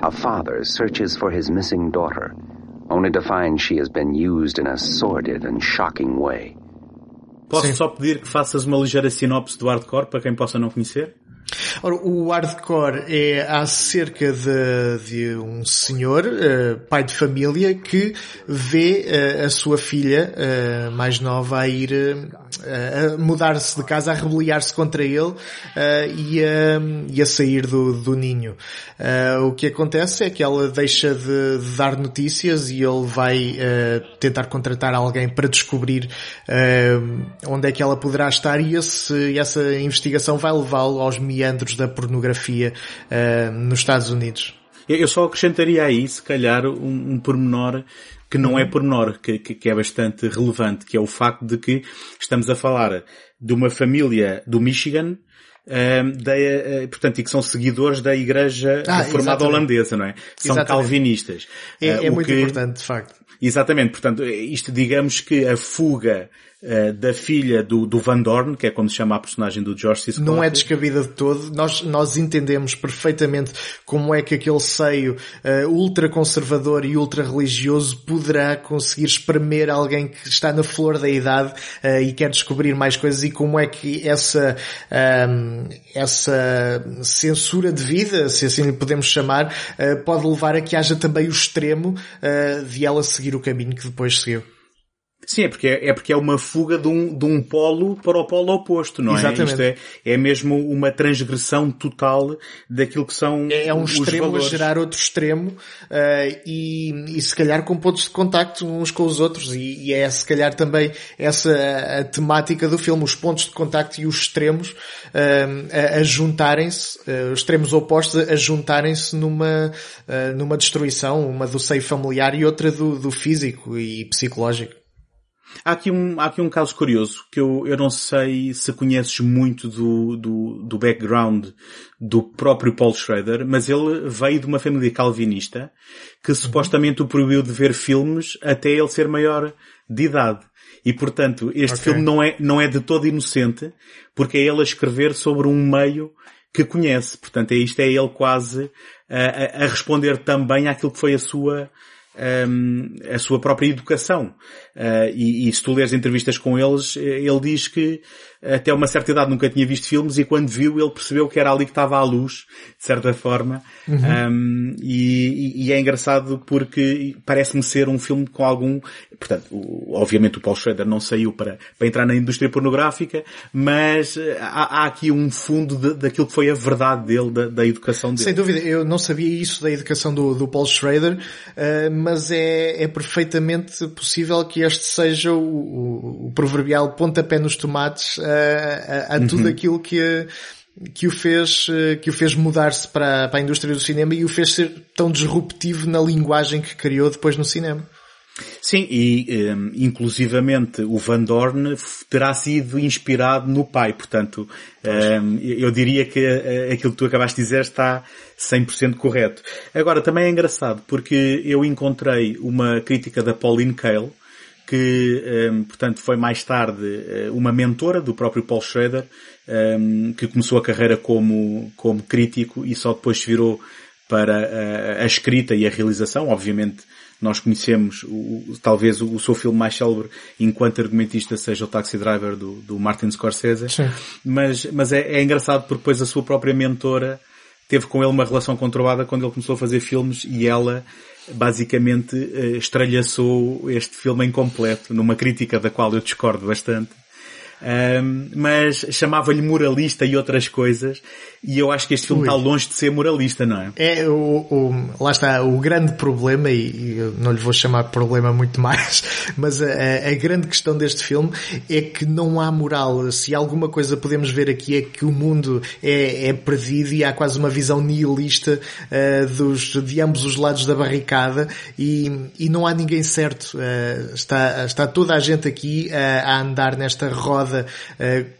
A father searches for his missing daughter only to find she has been used in a sordid and shocking way. Posso Sim. só pedir que faças uma ligeira sinopse do hardcore para quem possa não conhecer? Ora, o hardcore é acerca de, de um senhor, uh, pai de família, que vê uh, a sua filha uh, mais nova a ir a mudar-se de casa, a rebeliar-se contra ele e, a, e a sair do, do ninho. o que acontece é que ela deixa de, de dar notícias e ele vai tentar contratar alguém para descobrir onde é que ela poderá estar e esse, essa investigação vai levá-lo aos meandros da pornografia nos Estados Unidos. Eu só acrescentaria aí, se calhar, um, um pormenor que não é pormenor, que, que, é bastante relevante, que é o facto de que estamos a falar de uma família do Michigan, um, da, uh, portanto, e que são seguidores da Igreja ah, Reformada Holandesa, não é? São exatamente. calvinistas. É, uh, é muito que... importante, de facto. Exatamente, portanto, isto digamos que a fuga uh, da filha do, do Van Dorn, que é como se chama a personagem do George C. Scott. Não é descabida de todo. Nós, nós entendemos perfeitamente como é que aquele seio uh, ultra-conservador e ultra-religioso poderá conseguir espremer alguém que está na flor da idade uh, e quer descobrir mais coisas e como é que essa, um, essa censura de vida, se assim lhe podemos chamar, pode levar a que haja também o extremo de ela seguir o caminho que depois seguiu. Sim, é porque é, é, porque é uma fuga de um, de um polo para o polo oposto, não é? Exatamente. Isto é, é mesmo uma transgressão total daquilo que são É, é um extremo valores. a gerar outro extremo uh, e, e se calhar com pontos de contacto uns com os outros e, e é se calhar também essa a, a, temática do filme, os pontos de contacto e os extremos uh, a, a juntarem-se, uh, os extremos opostos a juntarem-se numa, numa destruição, uma do seio familiar e outra do, do físico e psicológico. Há aqui um, há aqui um caso curioso que eu, eu não sei se conheces muito do, do, do background do próprio Paul Schrader, mas ele veio de uma família calvinista que uhum. supostamente o proibiu de ver filmes até ele ser maior de idade. E portanto, este okay. filme não é, não é de todo inocente, porque é ele a escrever sobre um meio que conhece. Portanto, é isto é ele quase a, a responder também àquilo que foi a sua, um, a sua própria educação. Uh, e, e, se tu lês entrevistas com eles, eh, ele diz que até uma certa idade nunca tinha visto filmes e quando viu ele percebeu que era ali que estava à luz, de certa forma. Uhum. Um, e, e, é engraçado porque parece-me ser um filme com algum, portanto, obviamente o Paul Schrader não saiu para, para entrar na indústria pornográfica, mas eh, há, há aqui um fundo de, daquilo que foi a verdade dele, da, da, educação dele. Sem dúvida, eu não sabia isso da educação do, do Paul Schrader, uh, mas é, é perfeitamente possível que este seja o, o, o proverbial pontapé nos tomates a, a, a tudo uhum. aquilo que que o fez, que o fez mudar-se para, para a indústria do cinema e o fez ser tão disruptivo na linguagem que criou depois no cinema. Sim, e um, inclusivamente o Van Dorn terá sido inspirado no pai, portanto, um, eu diria que uh, aquilo que tu acabaste de dizer está 100% correto. Agora, também é engraçado, porque eu encontrei uma crítica da Pauline Kael, que, um, portanto, foi mais tarde uh, uma mentora do próprio Paul Schrader, um, que começou a carreira como, como crítico e só depois se virou para a, a escrita e a realização, obviamente nós conhecemos o, talvez o, o seu filme mais célebre enquanto argumentista seja o Taxi Driver do, do Martin Scorsese. Sim. Mas, mas é, é engraçado porque depois a sua própria mentora teve com ele uma relação conturbada quando ele começou a fazer filmes e ela basicamente eh, estralhaçou este filme incompleto numa crítica da qual eu discordo bastante. Um, mas chamava-lhe moralista e outras coisas, e eu acho que este filme Ui. está longe de ser moralista, não é? É, o, o, lá está, o grande problema, e, e não lhe vou chamar de problema muito mais, mas a, a, grande questão deste filme é que não há moral. Se alguma coisa podemos ver aqui é que o mundo é, é perdido e há quase uma visão nihilista uh, dos, de ambos os lados da barricada e, e não há ninguém certo. Uh, está, está toda a gente aqui uh, a andar nesta roda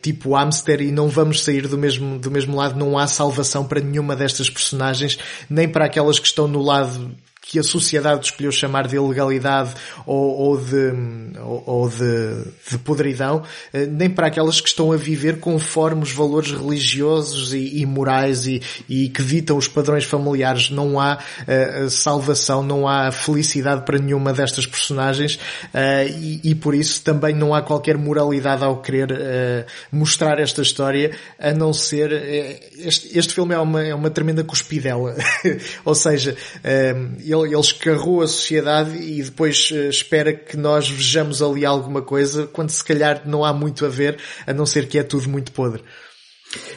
tipo hamster e não vamos sair do mesmo, do mesmo lado, não há salvação para nenhuma destas personagens, nem para aquelas que estão no lado que a sociedade escolheu chamar de ilegalidade ou, ou de, ou, ou de, de podridão, eh, nem para aquelas que estão a viver conforme os valores religiosos e, e morais e, e, que ditam os padrões familiares. Não há uh, salvação, não há felicidade para nenhuma destas personagens uh, e, e, por isso também não há qualquer moralidade ao querer uh, mostrar esta história, a não ser este, este filme é uma, é uma tremenda cuspidela. ou seja, ele ele, ele escarrou a sociedade e depois uh, espera que nós vejamos ali alguma coisa, quando se calhar não há muito a ver, a não ser que é tudo muito podre.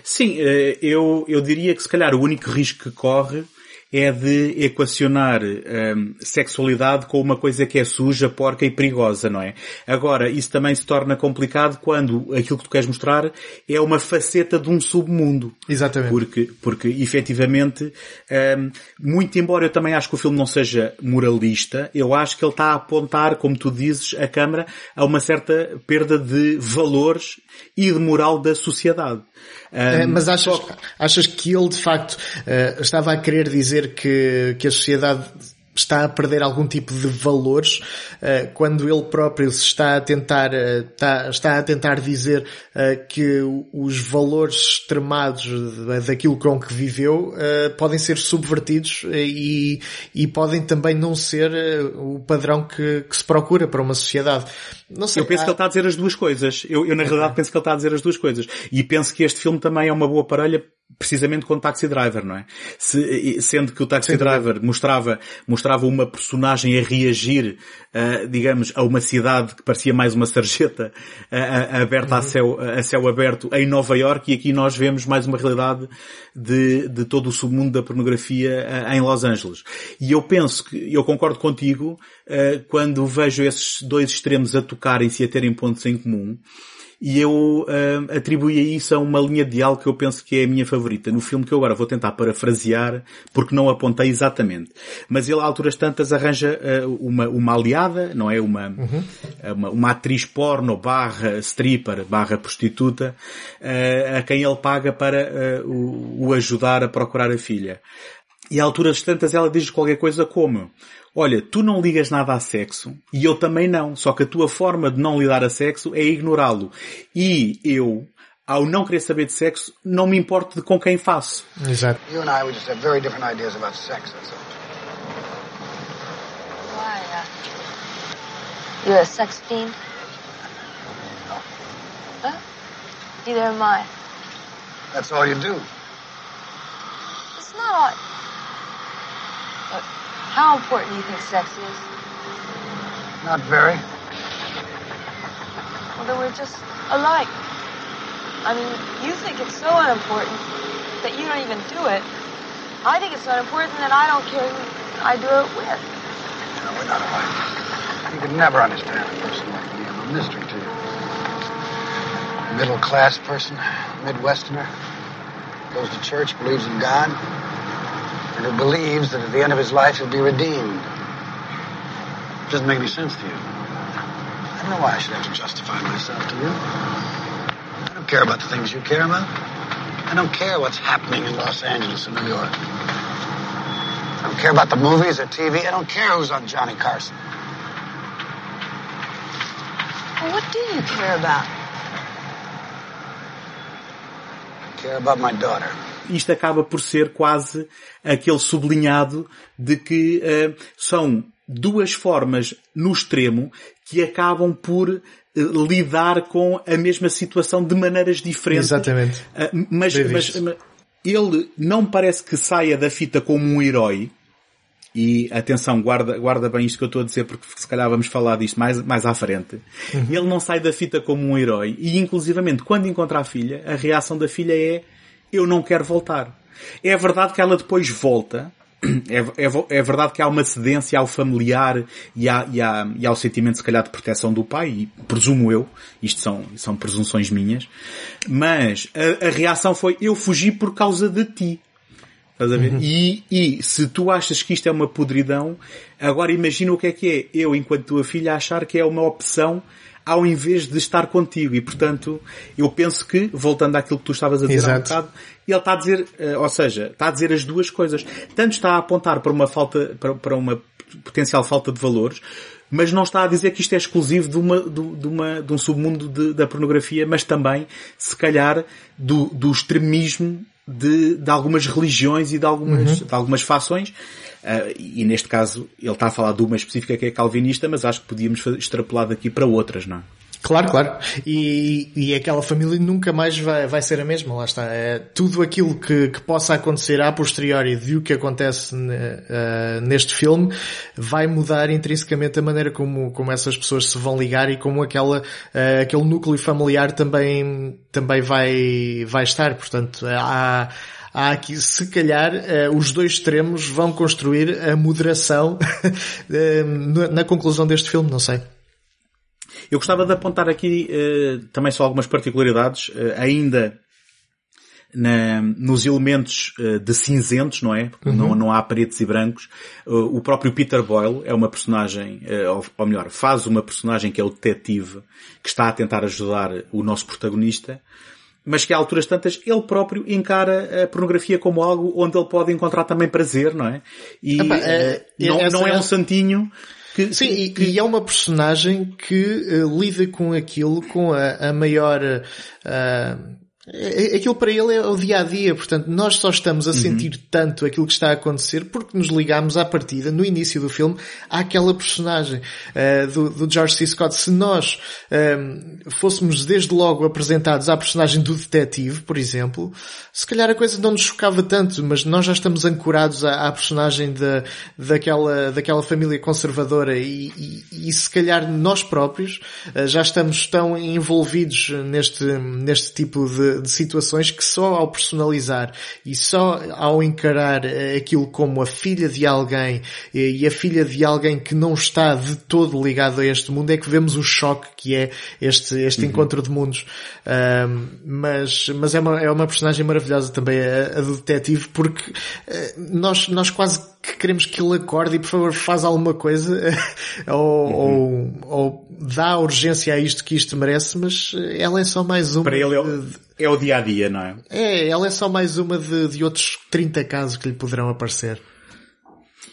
Sim, eh, eu, eu diria que se calhar o único risco que corre é de equacionar um, sexualidade com uma coisa que é suja, porca e perigosa, não é? Agora, isso também se torna complicado quando aquilo que tu queres mostrar é uma faceta de um submundo. Exatamente. Porque, porque efetivamente, um, muito embora eu também acho que o filme não seja moralista, eu acho que ele está a apontar, como tu dizes, a câmara a uma certa perda de valores e de moral da sociedade. Um, mas achas, achas que ele de facto uh, estava a querer dizer que, que a sociedade está a perder algum tipo de valores uh, quando ele próprio se está a tentar uh, está, está, a tentar dizer uh, que os valores extremados daquilo com que viveu podem ser subvertidos e, e podem também não ser o padrão que, que, se procura para uma sociedade. Não sei, eu penso há... que ele está a dizer as duas coisas. Eu, eu na realidade penso que ele está a dizer as duas coisas. E penso que este filme também é uma boa parelha precisamente com o Taxi Driver, não é? Se, sendo que o Taxi Sim, Driver mostrava, mostrava uma personagem a reagir, uh, digamos, a uma cidade que parecia mais uma sarjeta uh, aberta uhum. a, céu, a céu aberto em Nova York e aqui nós vemos mais uma realidade de, de todo o submundo da pornografia em Los Angeles. E eu penso que, eu concordo contigo, quando vejo esses dois extremos a tocarem-se e a terem pontos em comum, e eu uh, atribuí a isso a uma linha de diálogo que eu penso que é a minha favorita, no filme que eu agora vou tentar parafrasear, porque não apontei exatamente. Mas ele, a alturas tantas, arranja uh, uma, uma aliada, não é? Uma, uhum. uma, uma, atriz porno barra stripper barra prostituta, uh, a quem ele paga para o, o ajudar a procurar a filha. E a alturas tantas ela diz qualquer coisa como olha, tu não ligas nada a sexo e eu também não, só que a tua forma de não lidar a sexo é ignorá-lo. E eu, ao não querer saber de sexo, não me importo de com quem faço. Exato. You and I we just have very different ideas about sex, that's all. Why? Uh, you're a sex fiend? Huh? Neither am I. That's all you do. It's not all. Look, how important do you think sex is? Not very. Well, then we're just alike. I mean, you think it's so unimportant that you don't even do it. I think it's so unimportant that I don't care who I do it with. No, we're not alike. You could never understand a person like me. I'm a mystery to you. Middle class person, Midwesterner. goes to church, believes in God, and who believes that at the end of his life he'll be redeemed. It Doesn't make any sense to you. I don't know why I should have to justify myself to you. I don't care about the things you care about. I don't care what's happening in Los Angeles and New York. I don't care about the movies or TV. I don't care who's on Johnny Carson. Well, what do you care about? I care about my daughter. Isto acaba por ser quase aquele sublinhado de que uh, são duas formas no extremo que acabam por uh, lidar com a mesma situação de maneiras diferentes. Exatamente. Uh, mas, mas, mas ele não parece que saia da fita como um herói, e atenção, guarda, guarda bem isto que eu estou a dizer porque se calhar vamos falar disto mais, mais à frente. Uhum. Ele não sai da fita como um herói e inclusivamente quando encontra a filha, a reação da filha é eu não quero voltar. É verdade que ela depois volta, é, é, é, verdade que há uma cedência ao familiar e, há, e, há, e ao sentimento, se calhar, de proteção do pai, e presumo eu, isto são, são presunções minhas, mas a, a reação foi eu fugi por causa de ti. Estás a ver? Uhum. E, e se tu achas que isto é uma podridão, agora imagina o que é que é eu, enquanto tua filha, achar que é uma opção ao invés de estar contigo. E portanto, eu penso que, voltando àquilo que tu estavas a dizer Exato. há um bocado, ele está a dizer, eh, ou seja, está a dizer as duas coisas. Tanto está a apontar para uma falta, para, para uma potencial falta de valores, mas não está a dizer que isto é exclusivo de, uma, de, uma, de um submundo de, da pornografia, mas também, se calhar, do, do extremismo de, de algumas religiões e de algumas, uhum. de algumas fações. Uh, e neste caso ele está a falar de uma específica que é calvinista, mas acho que podíamos extrapolar daqui para outras, não é? Claro, claro. E, e aquela família nunca mais vai, vai ser a mesma, lá está. É, tudo aquilo que, que possa acontecer a posteriori de o que acontece uh, neste filme vai mudar intrinsecamente a maneira como, como essas pessoas se vão ligar e como aquela, uh, aquele núcleo familiar também, também vai, vai estar. Portanto, há, há aqui, se calhar, uh, os dois extremos vão construir a moderação na conclusão deste filme, não sei. Eu gostava de apontar aqui uh, também só algumas particularidades, ainda na, nos elementos de cinzentos, não é? Porque uhum. não, não há pretos e brancos. o próprio Peter Boyle é uma personagem, ou melhor, faz uma personagem que é o detetive, que está a tentar ajudar o nosso protagonista, mas que a alturas tantas ele próprio encara a pornografia como algo onde ele pode encontrar também prazer, não é? E Epá, é, não, não é um santinho que, Sim, que, que... e é uma personagem que uh, lida com aquilo com a, a maior uh, é, é, aquilo para ele é o dia a dia, portanto, nós só estamos a uhum. sentir tanto aquilo que está a acontecer porque nos ligamos à partida, no início do filme, àquela personagem uh, do, do, George C. Scott. Se nós uh, fôssemos desde logo apresentados à personagem do detetive, por exemplo, se calhar a coisa não nos chocava tanto, mas nós já estamos ancorados à, à personagem da, daquela, daquela família conservadora e, e, e se calhar nós próprios uh, já estamos tão envolvidos neste, neste tipo de de, situações que só ao personalizar e só ao encarar eh, aquilo como a filha de alguém eh, e a filha de alguém que não está de todo ligado a este mundo é que vemos o choque que é este, este uhum. encontro de mundos. Um, mas, mas é uma, é uma personagem maravilhosa também, a, a do detetive, porque uh, nós, nós quase que queremos que ele acorde e por favor faz alguma coisa ou, uhum. ou, ou, dá urgência a isto que isto merece, mas ela é só mais uma. Para ele é o, dia a dia, não é? É, ela é só mais uma de, de outros 30 casos que lhe poderão aparecer.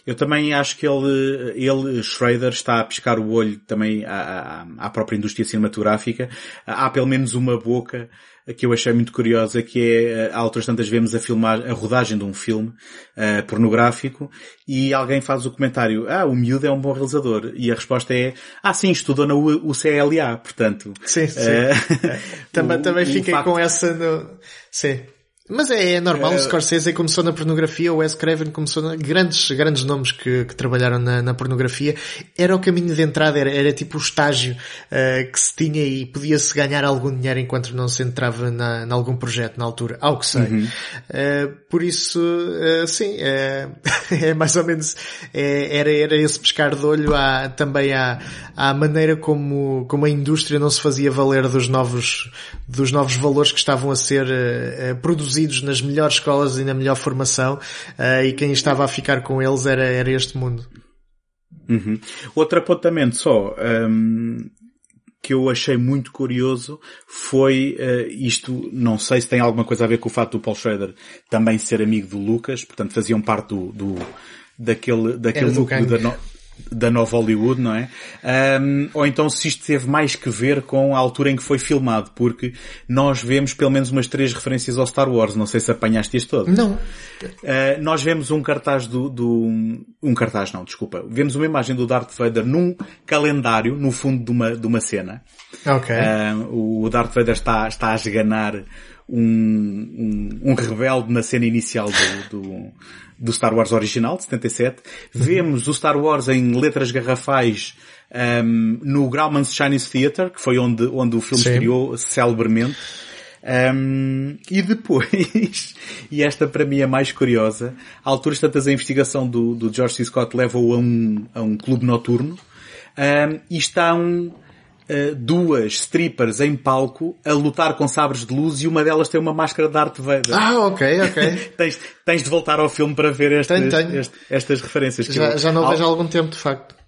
Eu também acho que ele, ele, Schrader, está a piscar o olho também à, à, à própria indústria cinematográfica. Há pelo menos uma boca que eu achei muito curiosa, que é, há outras tantas vemos a filmar, a rodagem de um filme uh, pornográfico e alguém faz o comentário, ah, o miúdo é um bom realizador. E a resposta é, ah sim, estudou na UCLA, portanto. Sim, sim. Uh, também, o, também fiquei facto... com essa no... Sim. Mas é, é normal, o eh, Scorsese começou na pornografia, o Wes Craven começou na... Grandes, grandes nomes que, que trabalharam na, na, pornografia. Era o caminho de entrada, era, era tipo o estágio uh, que se tinha e podia-se ganhar algum dinheiro enquanto não se entrava na, em algum projeto na altura, ao que sei. Uhum. Uh, por isso, uh, sim, é mais ou menos, é, era, era esse pescar de olho à, também à, à maneira como, como a indústria não se fazia valer dos novos, dos novos valores que estavam a ser produzidos introduzidos nas melhores escolas e na melhor formação, uh, e quem estava a ficar com eles era, era este mundo. Uhum. Outro apontamento só, um, que eu achei muito curioso foi uh, isto, não sei se tem alguma coisa a ver com o fato do Paul Schrader também ser amigo do Lucas, portanto faziam parte do, do daquele, daquele núcleo da, no, da nova Hollywood, não é? Um, ou então se isto teve mais que ver com a altura em que foi filmado, porque nós vemos pelo menos umas três referências ao Star Wars, não sei se apanhaste este todo. Não. Uh, nós vemos um cartaz do, do, um cartaz não, desculpa, vemos uma imagem do Darth Vader num calendário, no fundo de uma, de uma cena. Ok. Uh, o Darth Vader está, está a esganar um, um, um rebelde na cena inicial do, do do Star Wars original, de 77. Vemos o Star Wars em letras garrafais um, no Grauman's Chinese Theatre, que foi onde, onde o filme Sim. estreou celebremente. Um, e depois, e esta para mim é mais curiosa, a alturas tantas a investigação do, do George C. Scott leva-o a um, a um clube noturno um, e está um, uh, duas strippers em palco a lutar com sabres de luz e uma delas tem uma máscara de Darth Vader. Ah, ok, ok. tens, tens de voltar ao filme para ver estas, tenho, tenho. Este, estas referências. Já, eu, já não vejo há algum tempo, de facto.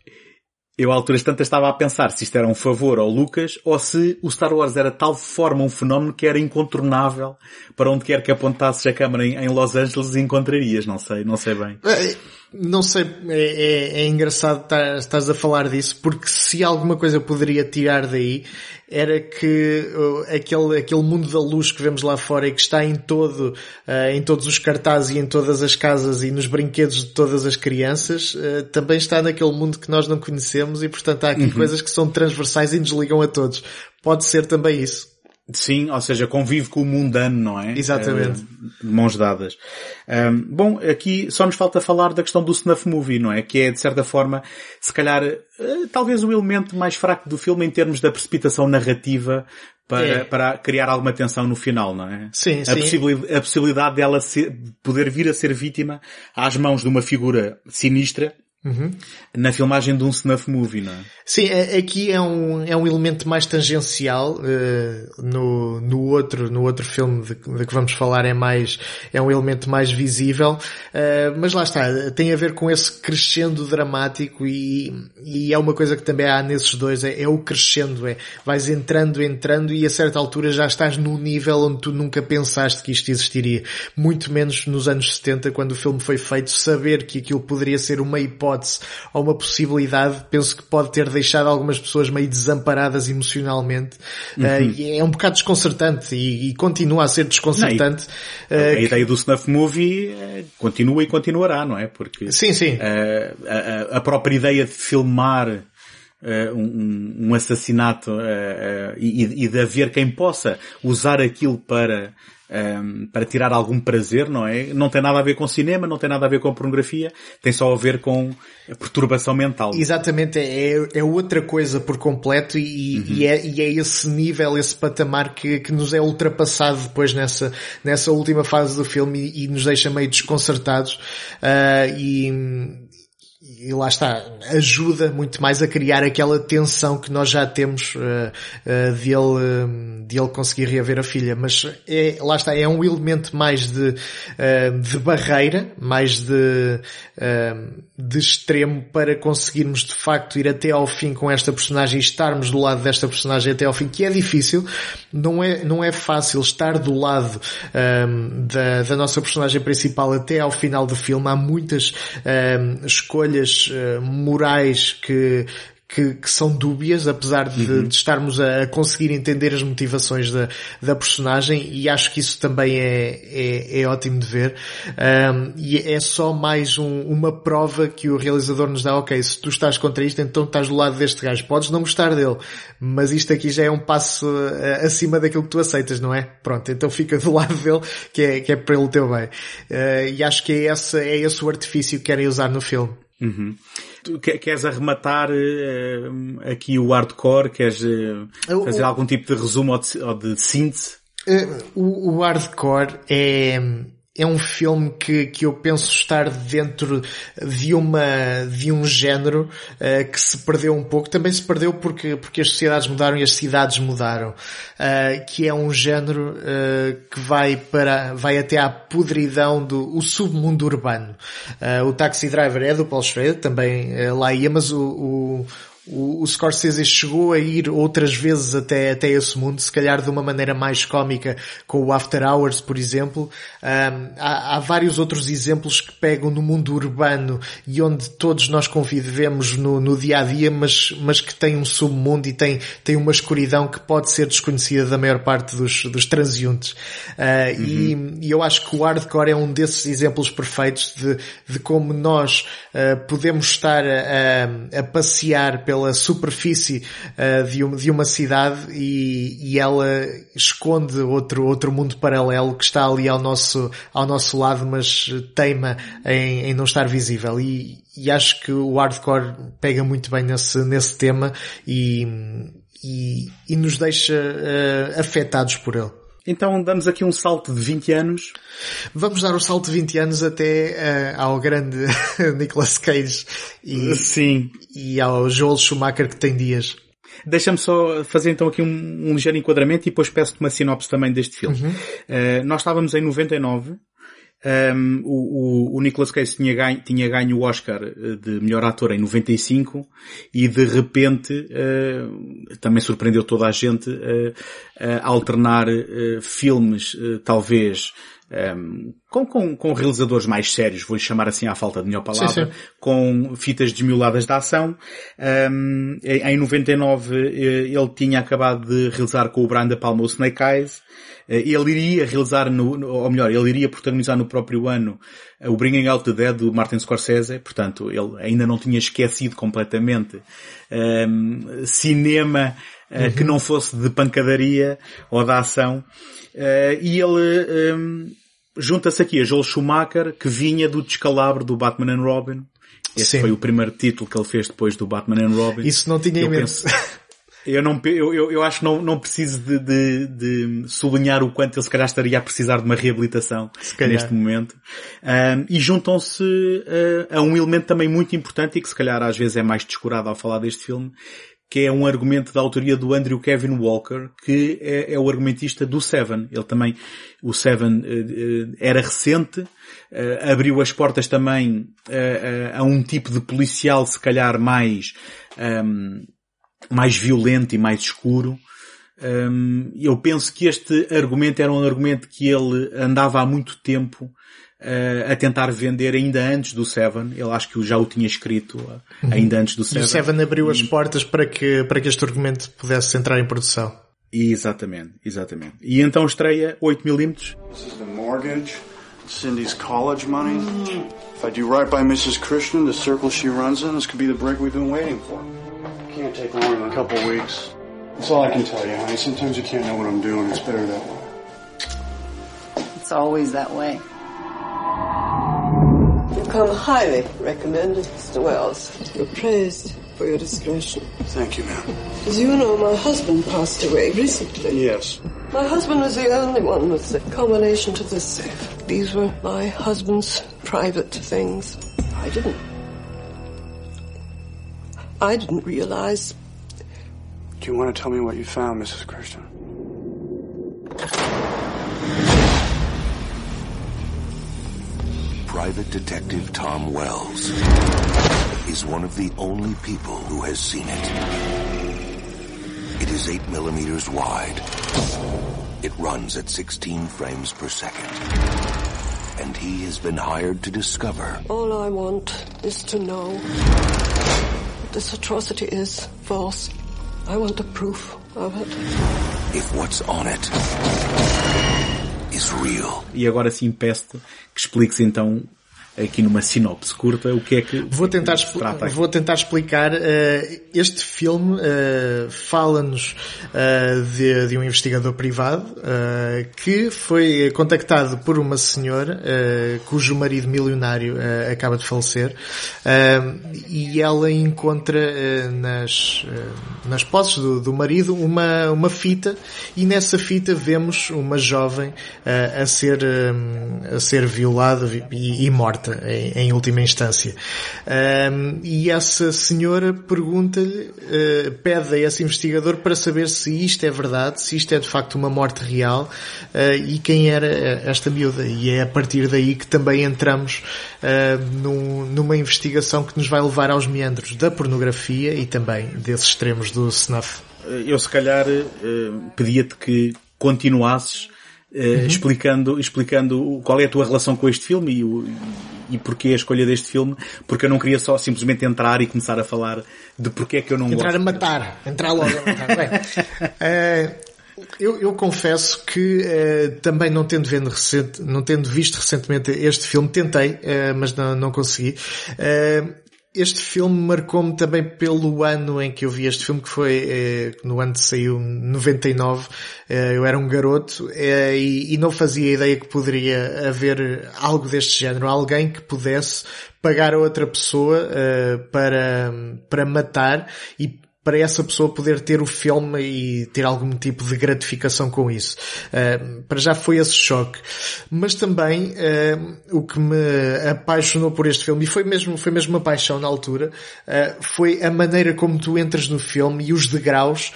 Eu, à alturas tantas, estava a pensar se isto era um favor ao Lucas ou se o Star Wars era de tal forma um fenómeno que era incontornável para onde quer que apontasses a câmera em, em Los Angeles encontrarias. Não sei, não sei bem. É, não sei, é, é, é engraçado estás a falar disso porque se alguma coisa poderia tirar daí era que uh, aquele, aquele mundo da luz que vemos lá fora e que está em todo, uh, em todos os cartazes e em todas as casas e nos brinquedos de todas as crianças, uh, também está naquele mundo que nós não conhecemos e portanto há aqui uhum. coisas que são transversais e nos ligam a todos. Pode ser também isso. Sim, ou seja, convive com o mundano, não é? Exatamente. É, mãos dadas. Um, bom, aqui só nos falta falar da questão do snuff movie, não é? Que é, de certa forma, se calhar, uh, talvez o elemento mais fraco do filme em termos da precipitação narrativa para, é. para criar alguma tensão no final, não é? Sim, a sim. Possibilidade, a possibilidade dela ser, poder vir a ser vítima às mãos de uma figura sinistra Uhum. Na filmagem de um snuff movie, não é? Sim, é, aqui é um, é um elemento mais tangencial. Uh, no, no outro, no outro filme de, de, que vamos falar é mais, é um elemento mais visível. Uh, mas lá está, tem a ver com esse crescendo dramático e, e é uma coisa que também há nesses dois, é, é o crescendo, é, vais entrando, entrando e a certa altura já estás num nível onde tu nunca pensaste que isto existiria. Muito menos nos anos 70, quando o filme foi feito, saber que aquilo poderia ser uma hipótese hipótese ou uma possibilidade, penso que pode ter deixado algumas pessoas meio desamparadas emocionalmente. Uhum. Uh, e é um bocado desconcertante e, e continua a ser desconcertante. Não, a, uh, a ideia do snuff movie uh, continua e continuará, não é? Porque sim, sim. a, a, própria ideia de filmar Uh, um, um, assassinato uh, uh, e, e, de haver quem possa usar aquilo para um, para tirar algum prazer, não é? Não tem nada a ver com cinema, não tem nada a ver com pornografia, tem só a ver com a perturbação mental. Exatamente, é, é outra coisa por completo e, uhum. e, é, e é esse nível, esse patamar que, que nos é ultrapassado depois nessa, nessa última fase do filme e, e nos deixa meio desconcertados. Uh, e, e lá está, ajuda muito mais a criar aquela tensão que nós já temos uh, uh, de, ele, de ele conseguir reaver a filha. Mas é, lá está, é um elemento mais de, uh, de barreira, mais de, de extremo para conseguirmos de facto ir até ao fim com esta personagem e estarmos do lado desta personagem até ao fim, que é difícil. Não é, não é fácil estar do lado da, da nossa personagem principal até ao final do filme. Há muitas escolhas uh, morais que, que, que, são dúbias, apesar de, uhum. de estarmos a, conseguir entender as motivações da, da personagem e acho que isso também é, é, é ótimo de ver. Um, e é só mais um, uma prova que o realizador nos dá, ok, se tu estás contra isto, então estás do lado deste gajo. Podes não gostar dele, mas isto aqui já é um passo uh, acima daquilo que tu aceitas, não é? Pronto, então fica do lado dele, que é, que é pelo teu bem. Uh, e acho que é esse, é esse o artifício que querem usar no filme. Uhum. Tu queres arrematar uh, aqui o hardcore? Queres uh, fazer algum tipo de resumo ou de, ou de síntese? Uh, o, o, hardcore é, é um filme que, que eu penso estar dentro de uma, de um género uh, que se perdeu um pouco. Também se perdeu porque, porque as sociedades mudaram e as cidades mudaram. Uh, que é um género uh, que vai para, vai até à podridão do o submundo urbano. o Taxi Driver é do Paul Schrader, também lá ia, mas o, o o, o Scorsese chegou a ir outras vezes até, até esse mundo, se calhar de uma maneira mais cómica, com o After Hours, por exemplo. Um, há, há, vários outros exemplos que pegam no mundo urbano e onde todos nós convivemos no, no dia a dia, mas, mas que tem um submundo e tem, tem uma escuridão que pode ser desconhecida da maior parte dos, dos transeuntes. Uh, uhum. e, e, eu acho que o hardcore é um desses exemplos perfeitos de, de como nós uh, podemos estar a, a, a passear pela superfície uh, de, um, de, uma cidade e, e, ela esconde outro, outro mundo paralelo que está ali ao nosso, ao nosso lado, mas teima em, em não estar visível. E, e, acho que o hardcore pega muito bem nesse, nesse tema e, e, e nos deixa uh, afetados por ele. Então damos aqui um salto de 20 anos. Vamos dar o um salto de 20 anos até uh, ao grande Nicolas Cage e, Sim. e ao Joel Schumacher que tem dias. Deixa-me só fazer então aqui um, um ligeiro enquadramento e depois peço-te uma sinopse também deste filme. Uhum. Uh, nós estávamos em 99 um, o, o, Nicolas Cage tinha ganho, tinha ganho o Oscar eh, de melhor ator em 95 e de repente uh, também surpreendeu toda a gente uh, a alternar uh, filmes talvez um, com, com, com, realizadores mais sérios, vou-lhe chamar assim à falta de melhor palavra, sim, sim. com fitas desmioladas da ação. Um, em 99 ele tinha acabado de realizar com o Brian De Palma o Snake Eyes. Eh, ele iria realizar, no, ou melhor, ele iria protagonizar no próprio ano eh, o Bringing Out the Dead do Martin Scorsese, portanto, ele ainda não tinha esquecido completamente um, ehm, cinema uh, uhum. que não fosse de pancadaria ou da ação. Uh, e ele um, ehm, junta-se aqui a Joel Schumacher, que vinha do descalabro do Batman and Robin. Esse Sim. foi o primeiro título que ele fez depois do Batman and Robin. Isso não tinha imenso. Eu não, eu, eu, eu acho que não, não preciso de, de, de, sublinhar o quanto ele se calhar estaria a precisar de uma reabilitação neste momento. Um, e juntam-se uh, a um elemento também muito importante e que se calhar às vezes é mais descurado ao falar deste filme, que é um argumento da autoria do Andrew Kevin Walker, que é, é o argumentista do Seven. Ele também, o Seven uh, uh, era recente, uh, abriu as portas também a um tipo de policial se calhar mais um, mais violento e mais escuro. Um, eu penso que este argumento era um argumento que ele andava há muito tempo uh, a tentar vender ainda antes do Seven. Ele acho que já o tinha escrito uh, ainda antes do Seven. E o Seven abriu e... as portas para que, para que este argumento pudesse entrar em produção. Exatamente, exatamente. E então estreia 8mm. This is the mortgage, Cindy's college money. If I do right by Mrs. Christian, the circle she runs in, this could be the break we've been waiting for. Can't take longer than a couple weeks. That's all I can tell you, honey. Sometimes you can't know what I'm doing. It's better that way. It's always that way. You come highly recommended, Mr. Wells. You're praised for your discretion. Thank you, ma'am. As you know, my husband passed away recently. Yes. My husband was the only one with the combination to this safe. These were my husband's private things. I didn't I didn't realize. Do you want to tell me what you found, Mrs. Christian? Private Detective Tom Wells is one of the only people who has seen it. It is 8 millimeters wide. It runs at 16 frames per second. And he has been hired to discover... All I want is to know this atrocity is false. I want the proof of it. If what's on it is real. E agora sim peço que expliques então aqui numa sinopse curta, o que é que vou tentar, se trata aqui? vou tentar explicar. Uh, este filme uh, fala-nos uh, de, de, um investigador privado que foi contactado por uma senhora cujo marido milionário acaba de falecer e ela encontra nas, nas posses do, do marido uma, uma fita e nessa fita vemos uma jovem a ser, a ser violada e, e morta em, em, última instância. Um, e essa senhora pergunta-lhe, uh, pede a esse investigador para saber se isto é verdade, se isto é de facto uma morte real uh, e quem era esta miúda. E é a partir daí que também entramos uh, num, numa investigação que nos vai levar aos meandros da pornografia e também desses extremos do snuff. Eu se calhar pedia-te que continuasses uhum. explicando, explicando qual é a tua relação com este filme e, o, e porquê a escolha deste filme, porque eu não queria só simplesmente entrar e começar a falar de porquê é que eu não entrar gosto. Entrar a matar, entrar logo a matar. Bem, uh, eu, eu, confesso que uh, também não tendo, vendo recente, não tendo visto recentemente este filme, tentei, uh, mas não, não consegui. Uh, este filme marcou-me também pelo ano em que eu vi este filme, que foi eh, no ano que saiu, 99. Eh, eu era um garoto eh, e, e, não fazia ideia que poderia haver algo deste género. Alguém que pudesse pagar a outra pessoa eh, para, para matar e para essa pessoa poder ter o filme e ter algum tipo de gratificação com isso. Uh, para já foi esse choque. Mas também uh, o que me apaixonou por este filme, e foi mesmo, foi mesmo uma paixão na altura, uh, foi a maneira como tu entras no filme e os degraus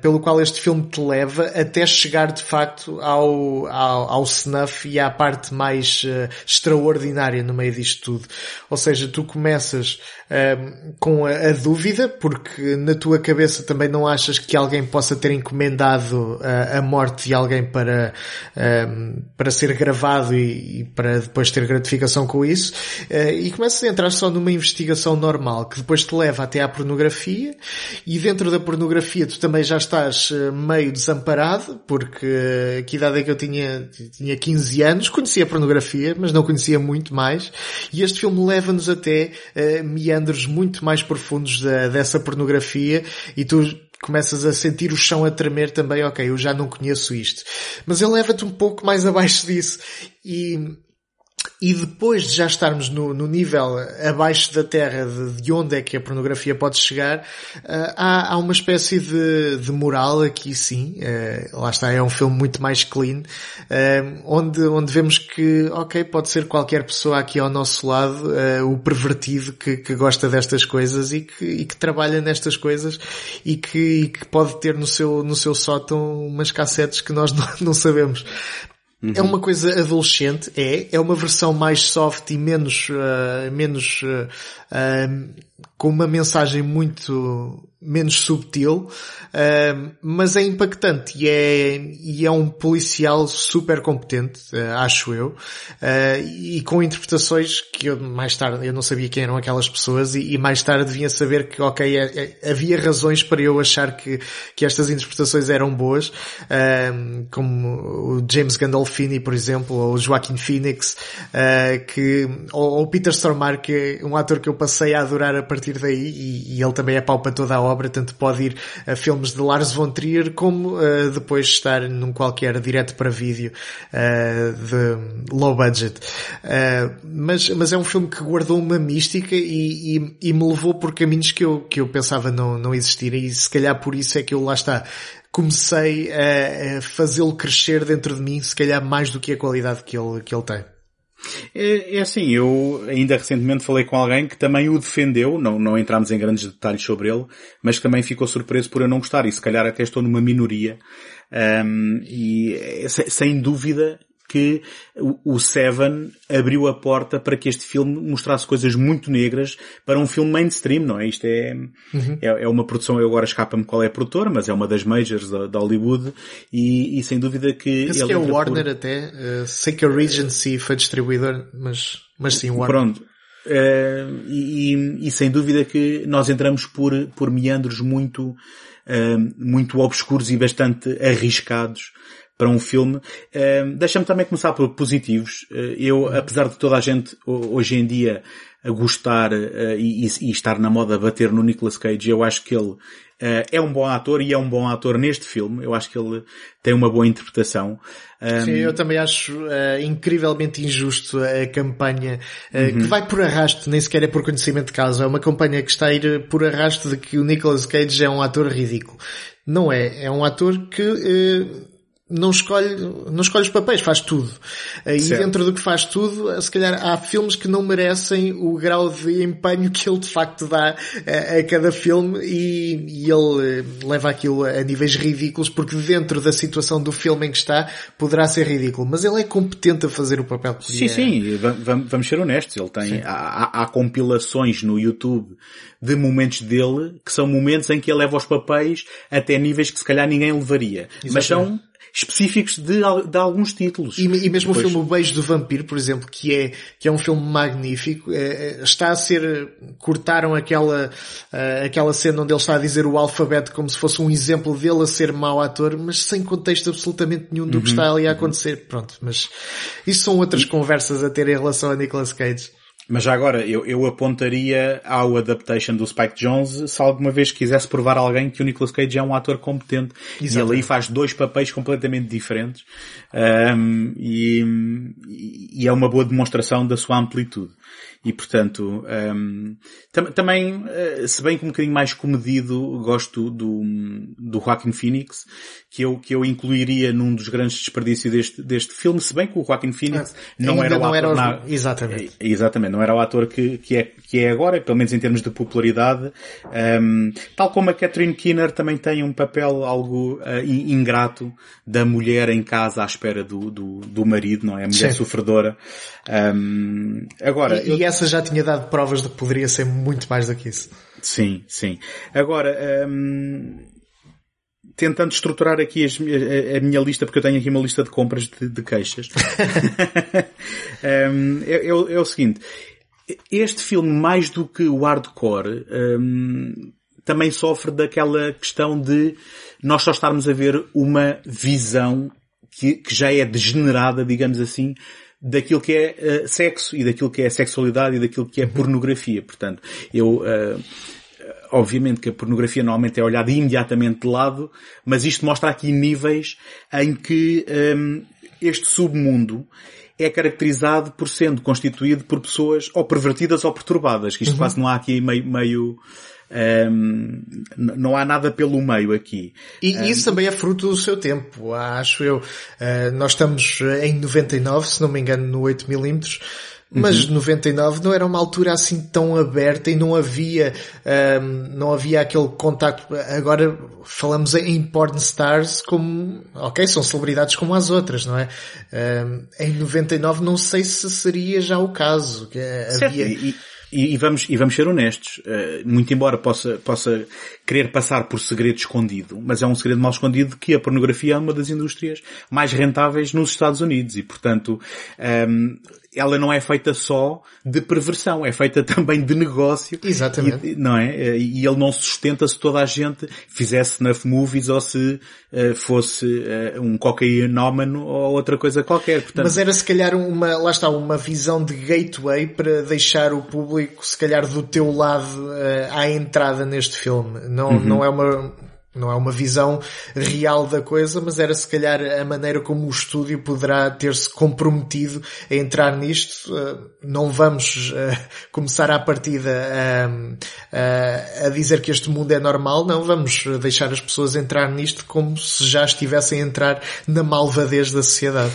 pelo qual este filme te leva até chegar de facto ao, ao, ao snuff e à parte mais extraordinária no meio disto tudo. Ou seja, tu começas com a, a dúvida, porque na tua cabeça também não achas que alguém possa ter encomendado a, a morte de alguém para, um, para ser gravado e, e, para depois ter gratificação com isso, uh, e começas a entrar só numa investigação normal, que depois te leva até à pornografia, e dentro da pornografia tu também já estás eh, meio desamparado, porque que idade é que eu tinha? Tinha 15 anos, conhecia a pornografia, mas não conhecia muito mais, e este filme leva-nos até uh, meandros muito mais profundos da, dessa pornografia fotografia e tu começas a sentir o chão a tremer também, ok, eu já não conheço isto. Mas ele leva-te um pouco mais abaixo disso. E e depois de já estarmos no, no nível abaixo da terra de, de, onde é que a pornografia pode chegar, uh, há, há, uma espécie de, de moral aqui sim, uh, lá está, é um filme muito mais clean, uh, onde, onde vemos que, ok, pode ser qualquer pessoa aqui ao nosso lado, o pervertido que, que gosta destas coisas e que, e que trabalha nestas coisas e que, e que pode ter no seu, no seu sótão umas cassetes que nós não, não sabemos. Uhum. É uma coisa adolescente, é. É uma versão mais soft e menos, uh, menos, uh, uh, com uma mensagem muito menos subtil, uh, mas é impactante e é, e é um policial super competente, uh, acho eu, uh, e com interpretações que eu mais tarde, eu não sabia quem eram aquelas pessoas e, e mais tarde devia saber que, ok, é, é, havia razões para eu achar que, que estas interpretações eram boas, como o James Gandolfini, por exemplo, ou o Joaquin Phoenix, que, ou o Peter Stormare, que é um ator que eu passei a adorar a partir daí e, e ele também é pau para toda a obra, tanto pode ir a filmes de Lars von Trier como uh, depois estar num qualquer direto para vídeo uh, de low budget. Uh, mas, mas é um filme que guardou uma mística e, e, e, me levou por caminhos que eu, que eu pensava não, não existirem e se calhar por isso é que eu lá está comecei a, a fazê-lo crescer dentro de mim, se calhar mais do que a qualidade que ele, que ele tem. É, é, assim, eu ainda recentemente falei com alguém que também o defendeu, não, não entramos em grandes detalhes sobre ele, mas que também ficou surpreso por eu não gostar e se calhar até estou numa minoria. Um, e sem dúvida que o Seven abriu a porta para que este filme mostrasse coisas muito negras para um filme mainstream, não é? Isto é, uhum. é, é, uma produção, eu agora escapa-me qual é a produtora, mas é uma das majors da, da Hollywood e, e, sem dúvida que... Penso que é o Warner por... até, uh, sei que a Regency foi distribuidor, mas, mas sim, o Warner. Pronto. Uh, e, e, e, sem dúvida que nós entramos por, por meandros muito, uh, muito obscuros e bastante arriscados para um filme. Uh, Deixa-me também começar por positivos. Uh, eu, apesar de toda a gente hoje em dia a gostar uh, e, e, estar na moda a bater no Nicolas Cage, eu acho que ele uh, é um bom ator e é um bom ator neste filme. Eu acho que ele tem uma boa interpretação. Um... Sim, eu também acho uh, incrivelmente injusto a campanha uhum. que vai por arrasto, nem sequer é por conhecimento de causa. É uma campanha que está a ir por arrasto de que o Nicolas Cage é um ator ridículo. Não é. É um ator que não escolhe, não escolhe os papéis, faz tudo. E certo. dentro do que faz tudo, se calhar há filmes que não merecem o grau de empenho que ele de facto dá a, a cada filme e, e, ele eh, leva aquilo a níveis ridículos porque dentro da situação do filme em que está poderá ser ridículo. Mas ele é competente a fazer o papel que Sim, é. sim, vamos, vamos ser honestos. Ele tem, há, há compilações no YouTube de momentos dele que são momentos em que ele leva os papéis até níveis que se calhar ninguém levaria. Exatamente. Mas são específicos de, de alguns títulos. E, e mesmo Depois... o filme O Beijo do Vampiro, por exemplo, que é, que é um filme magnífico, é, está a ser, cortaram aquela, uh, aquela cena onde ele está a dizer o alfabeto como se fosse um exemplo dele a ser mau ator, mas sem contexto absolutamente nenhum do uhum, que está ali a uhum. acontecer. Pronto, mas isso são outras e... conversas a ter em relação a Nicolas Cage. Mas já agora, eu, eu apontaria ao adaptation do Spike Jones se alguma vez quisesse provar a alguém que o Nicolas Cage é um ator competente. Exatamente. E ele aí faz dois papéis completamente diferentes. Um, e, e é uma boa demonstração da sua amplitude. E portanto, um, tam também, uh, se bem que um bocadinho mais comedido, gosto do, do Joaquin Phoenix, que eu, que eu incluiria num dos grandes desperdícios deste, deste filme, se bem que o Joaquin Phoenix ah, não era o não ator, era o... exatamente. É, exatamente, não era o ator que, que, é, que é agora, pelo menos em termos de popularidade, um, tal como a Catherine Keener também tem um papel algo uh, ingrato da mulher em casa à espera do, do, do marido, não é? A mulher Sim. sofredora. Um, agora, e, eu... e, essa já tinha dado provas de que poderia ser muito mais do que isso. Sim, sim. Agora, um, tentando estruturar aqui as, a, a, minha lista, porque eu tenho aqui uma lista de compras de, de queixas. um, é, é, é, o seguinte. Este filme, mais do que o hardcore, um, também sofre daquela questão de nós só estarmos a ver uma visão que, que já é degenerada, digamos assim, daquilo que é uh, sexo e daquilo que é sexualidade e daquilo que é pornografia. Portanto, eu, uh, obviamente que a pornografia normalmente é olhada imediatamente de lado, mas isto mostra aqui níveis em que um, este submundo é caracterizado por sendo constituído por pessoas ou pervertidas ou perturbadas, que isto uhum. quase não há aqui meio, meio um, não há nada pelo meio aqui. E um, isso também é fruto do seu tempo, acho eu. Uh, nós estamos em 99, se não me engano, no 8mm. Mas uhum. 99 não era uma altura assim tão aberta e não havia, um, não havia aquele contacto. Agora falamos em porn stars como, ok, são celebridades como as outras, não é? Um, em 99 não sei se seria já o caso. Que havia... E, e, e, vamos, e vamos ser honestos, uh, muito embora possa, possa querer passar por segredo escondido, mas é um segredo mal escondido que a pornografia é uma das indústrias mais rentáveis nos Estados Unidos e, portanto, um, ehm, ela não é feita só de perversão, é feita também de negócio. Exatamente. E, não é? E ele não sustenta se toda a gente fizesse snuff movies ou se uh, fosse uh, um cocainómano ou outra coisa qualquer. Portanto... Mas era se calhar uma, lá está, uma visão de gateway para deixar o público se calhar do teu lado uh, à entrada neste filme. Não, uhum. não é uma, não é uma visão real da coisa, mas era se calhar a maneira como o estúdio poderá ter-se comprometido a entrar nisto. Uh, não vamos uh, começar à partida a, a, dizer que este mundo é normal, não, vamos deixar as pessoas entrar nisto como se já estivessem a entrar na malvadez da sociedade.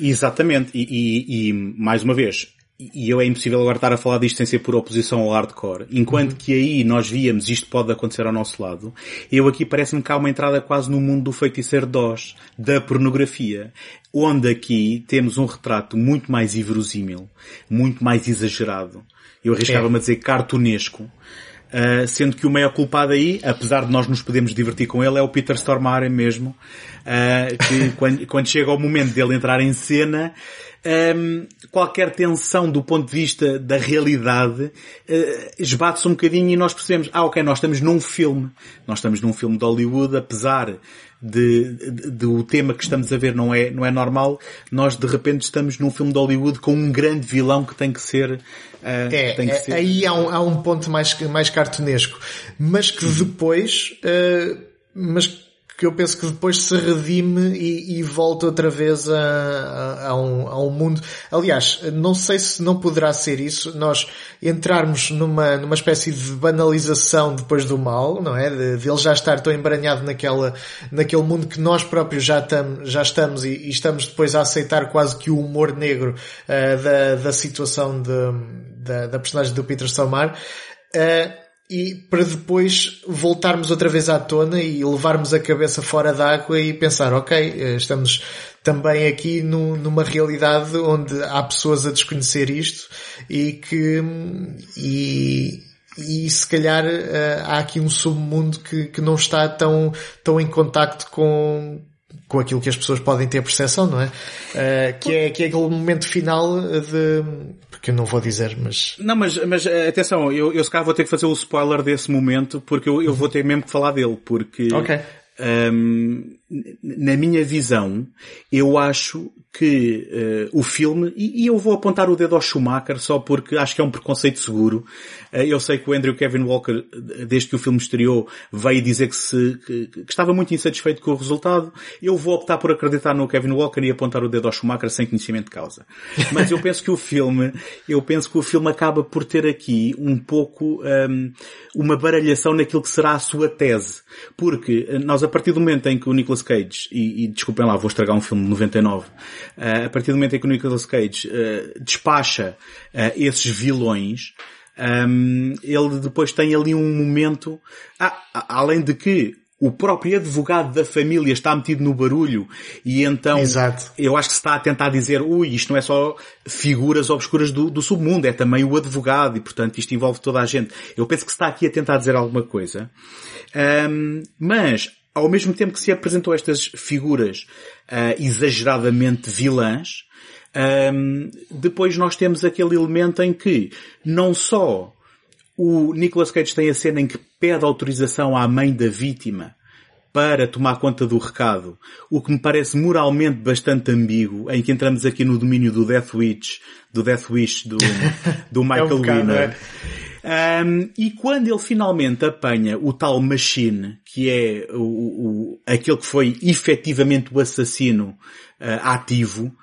Exatamente, e, e, e mais uma vez, e eu é impossível agora estar a falar disto sem ser por oposição ao hardcore. Enquanto uhum. que aí nós víamos isto pode acontecer ao nosso lado, eu aqui parece-me que há uma entrada quase no mundo do feiticeiro DOS, da pornografia, onde aqui temos um retrato muito mais inverosímil, muito mais exagerado. Eu arriscava-me a dizer cartunesco. Uh, sendo que o maior culpado aí, apesar de nós nos podermos divertir com ele, é o Peter Stormare mesmo, uh, que quando, quando chega o momento dele entrar em cena, um, qualquer tensão do ponto de vista da realidade uh, esbate-se um bocadinho e nós percebemos, ah ok, nós estamos num filme. Nós estamos num filme de Hollywood, apesar de, de, de, o tema que estamos a ver não é, não é normal, nós de repente estamos num filme de Hollywood com um grande vilão que tem que ser, uh, é, que é, ser... aí há um, há um ponto mais, mais cartunesco, mas que depois, uh, mas que eu penso que depois se redime e, e volta outra vez a, a, a, um, a um mundo. Aliás, não sei se não poderá ser isso, nós entrarmos numa, numa espécie de banalização depois do mal, não é? De, de ele já estar tão embranhado naquela, naquele mundo que nós próprios já, tam, já estamos e, e estamos depois a aceitar quase que o humor negro uh, da, da situação de, da, da personagem do Peter Stormare. Uh, e para depois voltarmos outra vez à tona e levarmos a cabeça fora d'água e pensar, ok, eh, estamos também aqui no, numa realidade onde há pessoas a desconhecer isto e que, e, e se calhar eh, há aqui um submundo que, que não está tão, tão em contacto com, com aquilo que as pessoas podem ter percepção, não é? Uh, que é? Que é aquele momento final de, porque eu não vou dizer, mas... Não, mas, mas atenção, eu, eu se calhar vou ter que fazer o spoiler desse momento, porque eu, eu vou ter mesmo que falar dele, porque... Ok. Um, na minha visão, eu acho que uh, o filme, e, e, eu vou apontar o dedo ao Schumacher só porque acho que é um preconceito seguro. Uh, eu sei que o Andrew Kevin Walker, desde que o filme estreou, veio dizer que, se, que, que, estava muito insatisfeito com o resultado. Eu vou optar por acreditar no Kevin Walker e apontar o dedo ao Schumacher sem conhecimento de causa. Mas eu penso que o filme, eu penso que o filme acaba por ter aqui um pouco um, uma baralhação naquilo que será a sua tese. Porque nós, a partir do momento em que o Nicolas Cage, e, e desculpem lá, vou estragar um filme de 99, uh, a partir do momento em que o Nicolas Cage uh, despacha uh, esses vilões, um, ele depois tem ali um momento, ah, além de que o próprio advogado da família está metido no barulho e então Exato. eu acho que se está a tentar dizer ui, isto não é só figuras obscuras do, do, submundo, é também o advogado e portanto isto envolve toda a gente. Eu penso que se está aqui a tentar dizer alguma coisa. Um, mas ao mesmo tempo que se apresentou estas figuras uh, exageradamente vilãs, um, depois nós temos aquele elemento em que não só o Nicolas Cage tem a cena em que pede autorização à mãe da vítima para tomar conta do recado, o que me parece moralmente bastante ambíguo, em que entramos aqui no domínio do Death Wish, do Death Wish do, do Michael é um Winner. Um, e quando ele finalmente apanha o tal Machine, que é o, o aquele que foi efetivamente o assassino uh, ativo,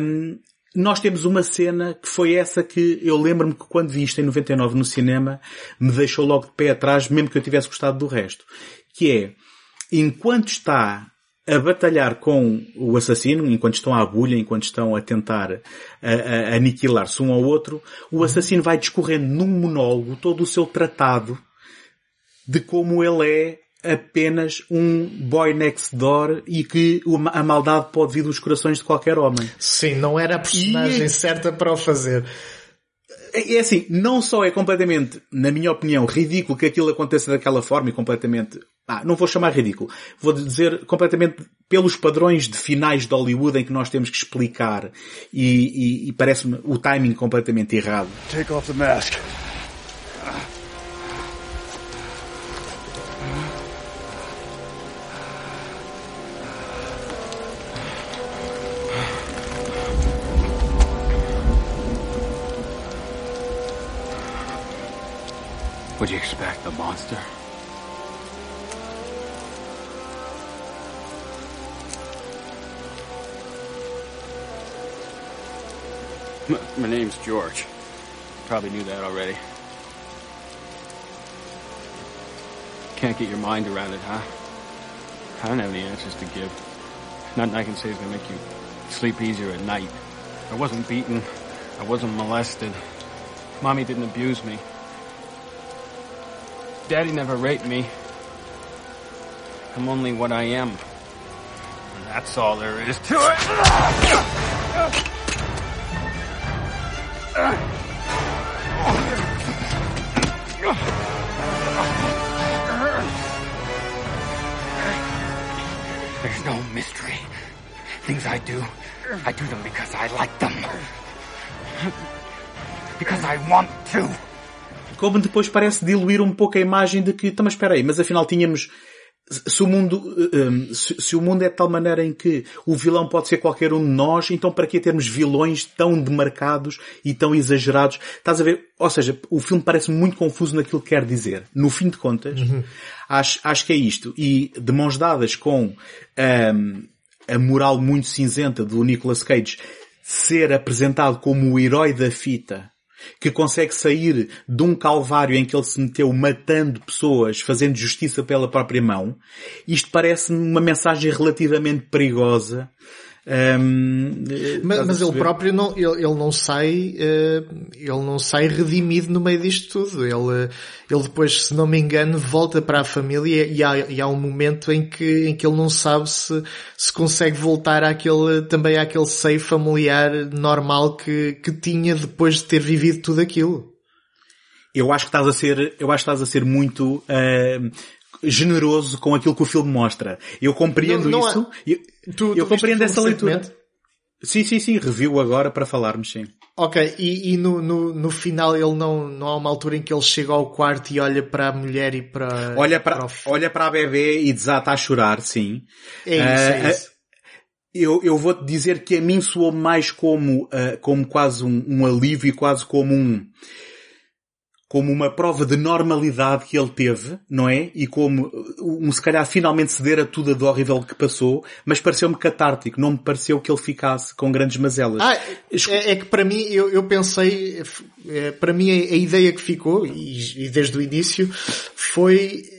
um, nós temos uma cena que foi essa que eu lembro-me que quando vi isto em 99 no cinema, me deixou logo de pé atrás, mesmo que eu tivesse gostado do resto. Que é, enquanto está a batalhar com o assassino, enquanto estão à agulha, enquanto estão a tentar a, a, aniquilar-se um ao outro, o assassino vai discorrendo num monólogo todo o seu tratado de como ele é apenas um boy next door e que a maldade pode vir dos corações de qualquer homem. Sim, não era a personagem e... certa para o fazer. É, é assim, não só é completamente, na minha opinião, ridículo que aquilo aconteça daquela forma e completamente, ah, não vou chamar ridículo, vou dizer completamente pelos padrões de finais de Hollywood em que nós temos que explicar e, e, e parece-me o timing completamente errado. Take off the mask. Would you expect a monster? My, my name's George. Probably knew that already. Can't get your mind around it, huh? I don't have any answers to give. Nothing I can say is gonna make you sleep easier at night. I wasn't beaten. I wasn't molested. Mommy didn't abuse me. Daddy never raped me. I'm only what I am. And that's all there is to it. There's no mystery. Things I do, I do them because I like them. Because I want to. Como depois parece diluir um pouco a imagem de que, então, mas espera aí, mas afinal tínhamos se o mundo, um, se, se, o mundo é de tal maneira em que o vilão pode ser qualquer um de nós, então para que termos vilões tão demarcados e tão exagerados? Estás a ver? Ou seja, o filme parece muito confuso naquilo que quer dizer. No fim de contas, uhum. acho, acho que é isto. E de mãos dadas com um, a moral muito cinzenta do Nicolas Cage ser apresentado como o herói da fita que consegue sair de um calvário em que ele se meteu matando pessoas, fazendo justiça pela própria mão, isto parece-me uma mensagem relativamente perigosa um, mas, mas ele próprio não, ele, ele não sai, uh, ele não sai redimido no meio disto tudo. Ele, ele depois, se não me engano, volta para a família e há, e há um momento em que, em que ele não sabe se, se consegue voltar àquele, também àquele seio familiar normal que, que tinha depois de ter vivido tudo aquilo. Eu acho que estás a ser, eu acho que estás a ser muito, uh, generoso com aquilo que o filme mostra. Eu compreendo não, não isso. Há... Eu, tu, eu compreendo essa leitura. Sim, sim, sim. Review agora para falarmos, sim. Ok, e, e no, no, no, final ele não, não há uma altura em que ele chega ao quarto e olha para a mulher e para... Olha para, para o... olha para a bebê e desata a chorar, sim. É isso, uh, é isso. Eu, eu vou-te dizer que a mim soou mais como, uh, como quase um, um alívio e quase como um como uma prova de normalidade que ele teve, não é? E como um se calhar finalmente ceder a tudo do horrível que passou, mas pareceu-me catártico, não me pareceu que ele ficasse com grandes mazelas. Ah, é, é que para mim, eu, eu pensei, é, para mim a, a, ideia que ficou, e, e desde o início, foi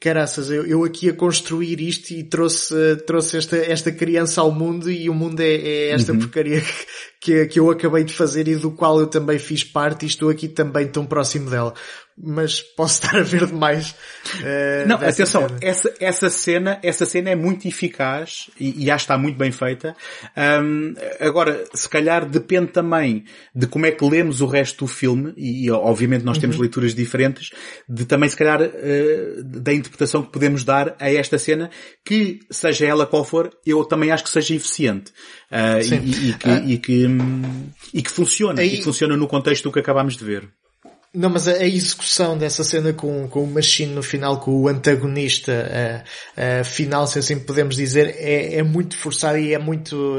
caraças, eu, eu aqui a construir isto e trouxe, trouxe esta, esta criança ao mundo e o mundo é, é esta uhum. porcaria que, que eu acabei de fazer e do qual eu também fiz parte e estou aqui também tão próximo dela mas posso estar a ver demais. Uh, não, atenção, cena. essa, essa cena, essa cena é muito eficaz e, e já está muito bem feita. Um, agora, se calhar depende também de como é que lemos o resto do filme e, e obviamente nós temos uhum. leituras diferentes, de também se calhar uh, da interpretação que podemos dar a esta cena, que seja ela qual for, eu também acho que seja eficiente. Uh, e, e, que, e, que, e que funciona, Aí... e que funciona no contexto do que acabámos de ver. Não, mas a, a, execução dessa cena com, com o Machine no final, com o antagonista a, a final, se assim podemos dizer, é, é muito forçado e é muito,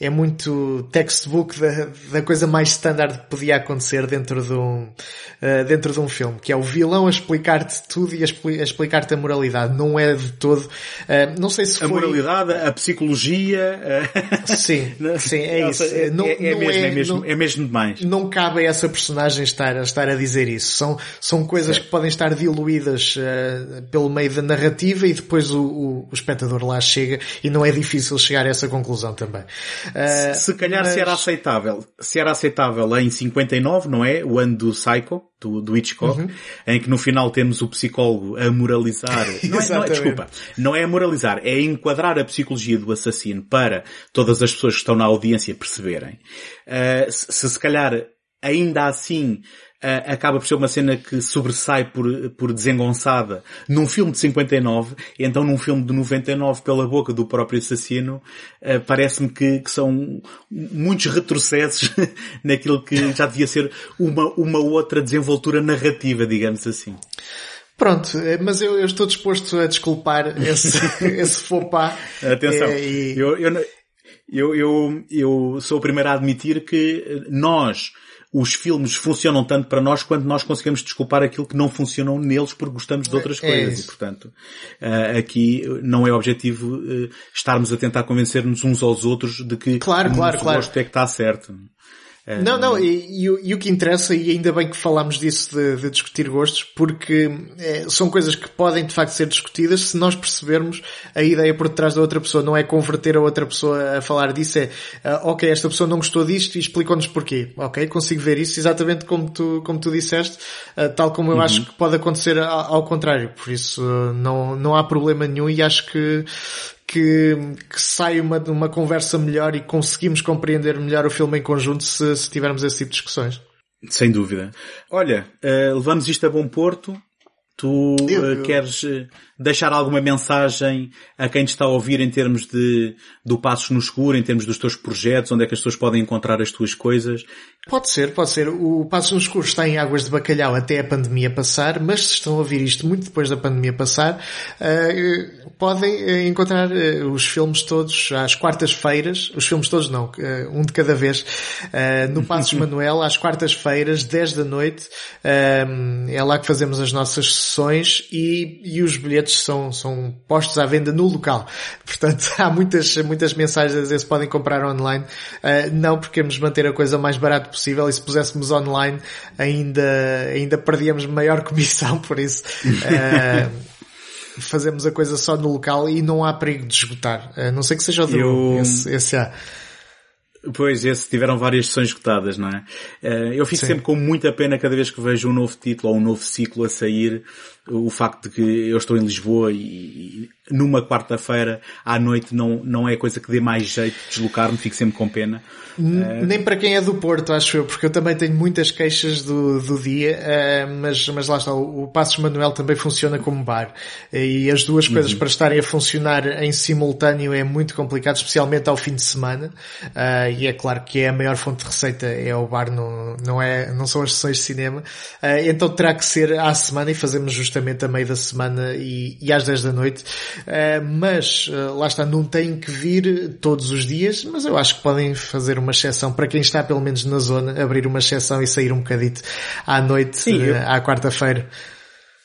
é, muito textbook da, da coisa mais standard que podia acontecer dentro de um, uh, dentro de um filme, que é o vilão a explicar-te tudo e a, a explicar-te a moralidade. Não é de todo, uh, não sei se foi... A moralidade, a psicologia... Uh... Sim, sim, é isso. É, não, é, é, não mesmo, é, é, mesmo, não, é mesmo demais. Não cabe a essa personagem estar, estar a dizer dizer isso. São, são coisas que podem estar diluídas uh, pelo meio da narrativa e depois o, o, o, espectador lá chega e não é difícil chegar a essa conclusão também. Uh, se calhar mas... se era aceitável, se era aceitável em 59, não é? O ano do Psycho, do, do Hitchcock, uhum. em que no final temos o psicólogo a moralizar. não, é, não é, desculpa, não é a moralizar, é enquadrar a psicologia do assassino para todas as pessoas que estão na audiência perceberem. Uh, se, se calhar ainda assim uh, acaba por ser uma cena que sobressai por, por desengonçada num filme de 59, e então num filme de 99 pela boca do próprio assassino, uh, parece-me que, que, são muitos retrocessos naquilo que já devia ser uma, uma outra desenvoltura narrativa, digamos assim. Pronto, eh, mas eu, eu, estou disposto a desculpar esse, esse faux pas. Atenção, é, e... eu, eu, eu, eu sou o primeiro a admitir que nós, os filmes funcionam tanto para nós quanto nós conseguimos desculpar aquilo que não funcionou neles porque gostamos de outras é coisas. Isso. E, portanto, uh, aqui não é objetivo uh, estarmos a tentar convencer-nos uns aos outros de que claro, claro, claro. gosto é que está certo. Não, não, e, e, e, o que interessa, e ainda bem que falámos disso de, de discutir gostos, porque é, são coisas que podem de facto ser discutidas se nós percebermos a ideia por detrás da outra pessoa. Não é converter a outra pessoa a falar disso, é uh, ok, esta pessoa não gostou disto e explicou-nos porquê. Ok, consigo ver isso exatamente como tu, como tu disseste, uh, tal como eu uhum. acho que pode acontecer ao, ao contrário. Por isso uh, não, não há problema nenhum e acho que que, que sai uma, uma conversa melhor e conseguimos compreender melhor o filme em conjunto se, se tivermos esse tipo de discussões. Sem dúvida. Olha, uh, levamos isto a bom porto. Tu eu, uh, eu... queres uh, deixar alguma mensagem a quem te está a ouvir em termos de do Passos no Escuro, em termos dos teus projetos, onde é que as pessoas podem encontrar as tuas coisas? Pode ser, pode ser. O Passo no Escuro está em águas de bacalhau até a pandemia passar, mas se estão a ouvir isto muito depois da pandemia passar, uh, podem uh, encontrar uh, os filmes todos às quartas-feiras, os filmes todos não, um de cada vez, no Passos Manuel, às quartas-feiras, 10 da noite. é lá que fazemos as nossas sessões e, e os bilhetes são, são postos à venda no local. Portanto, há muitas, muitas mensagens a dizer se podem comprar online. não porque queremos manter a coisa mais barata possível e se puséssemos online ainda, ainda perdíamos maior comissão, por isso uh, fazemos a coisa só no local e não há perigo de esgotar. Uh, não sei que seja o Eu... esse, esse há. Pois, esse tiveram várias sessões esgotadas, não é? Eh, eu fico Sim. sempre com muita pena cada vez que vejo um novo título ou um novo ciclo a sair, o facto de que eu estou em Lisboa e, numa quarta-feira à noite não, não é coisa que dê mais jeito de deslocar-me, fico sempre com pena. Uh... Nem para quem é do Porto, acho eu, porque eu também tenho muitas queixas do, do dia, uh, mas, mas lá está, o, o Passos Manuel também funciona como bar. E as duas uhum. coisas para estarem a funcionar em simultâneo é muito complicado, especialmente ao fim de semana. Uh, e é claro que é a maior fonte de receita é o bar, não, não, é, não são as sessões de cinema. então terá que ser à semana e fazemos justamente a meio da semana e, e às 10 da noite. Uh, mas uh, lá está, não têm que vir todos os dias, mas eu acho que podem fazer uma exceção para quem está pelo menos na zona, abrir uma exceção e sair um bocadito à noite, Sim, eu... uh, à quarta-feira.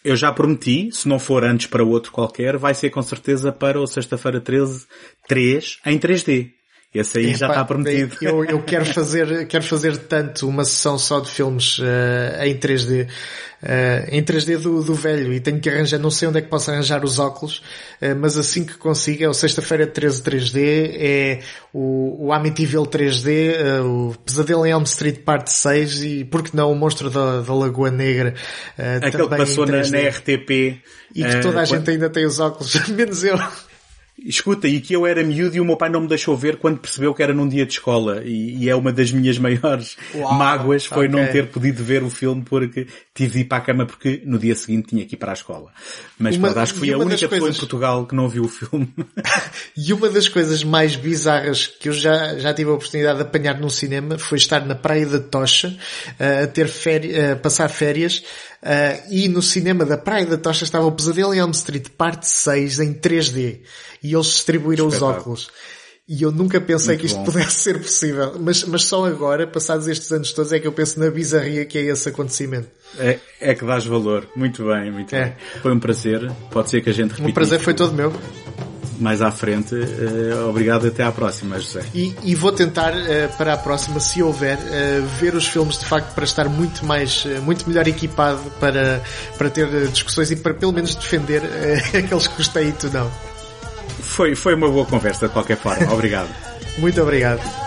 Eu já prometi, se não for antes para outro qualquer, vai ser com certeza para o sexta-feira 13, 3 em 3D. Esse aí já está prometido. Eu, eu quero fazer, quero fazer tanto uma sessão só de filmes uh, em 3D uh, em 3D do, do, velho e tenho que arranjar, não sei onde é que posso arranjar os óculos, uh, mas assim que consiga, é o sexta-feira 13 3D, é o, o Amityville 3D, uh, eh, o Pesadelo em Elm Street parte 6 e por que não o Monstro da, da Lagoa Negra uh, Aquele também que passou na, na, RTP e que toda a gente ainda tem os óculos, menos eu. Escuta, e que eu era miúdo e o meu pai não me deixou ver quando percebeu que era num dia de escola. E, e é uma das minhas maiores Uau, mágoas foi okay. não ter podido ver o filme porque tive de ir para a cama porque no dia seguinte tinha que ir para a escola. Mas uma, acho que fui a única pessoa coisas... em Portugal que não viu o filme. e uma das coisas mais bizarras que eu já, já tive a oportunidade de apanhar num cinema foi estar na Praia da Tocha uh, a ter férias, uh, passar férias Uh, e no cinema da Praia da Tocha estava o Pesadelo em Elm Street, parte 6, em 3D. E eles distribuíram os óculos. E eu nunca pensei muito que isto bom. pudesse ser possível. Mas, mas só agora, passados estes anos todos, é que eu penso na bizarria que é esse acontecimento. É, é que dás valor. Muito bem, muito é. bem. Foi um prazer. Pode ser que a gente repita. O prazer foi todo meu mais à frente. Uh, obrigado até à próxima, José. E, e vou tentar uh, para a próxima, se houver, uh, ver os filmes de facto para estar muito mais, muito melhor equipado para, para ter discussões e para pelo menos defender aqueles que gostei e tu não. Foi, foi uma boa conversa de qualquer forma. Obrigado. muito obrigado.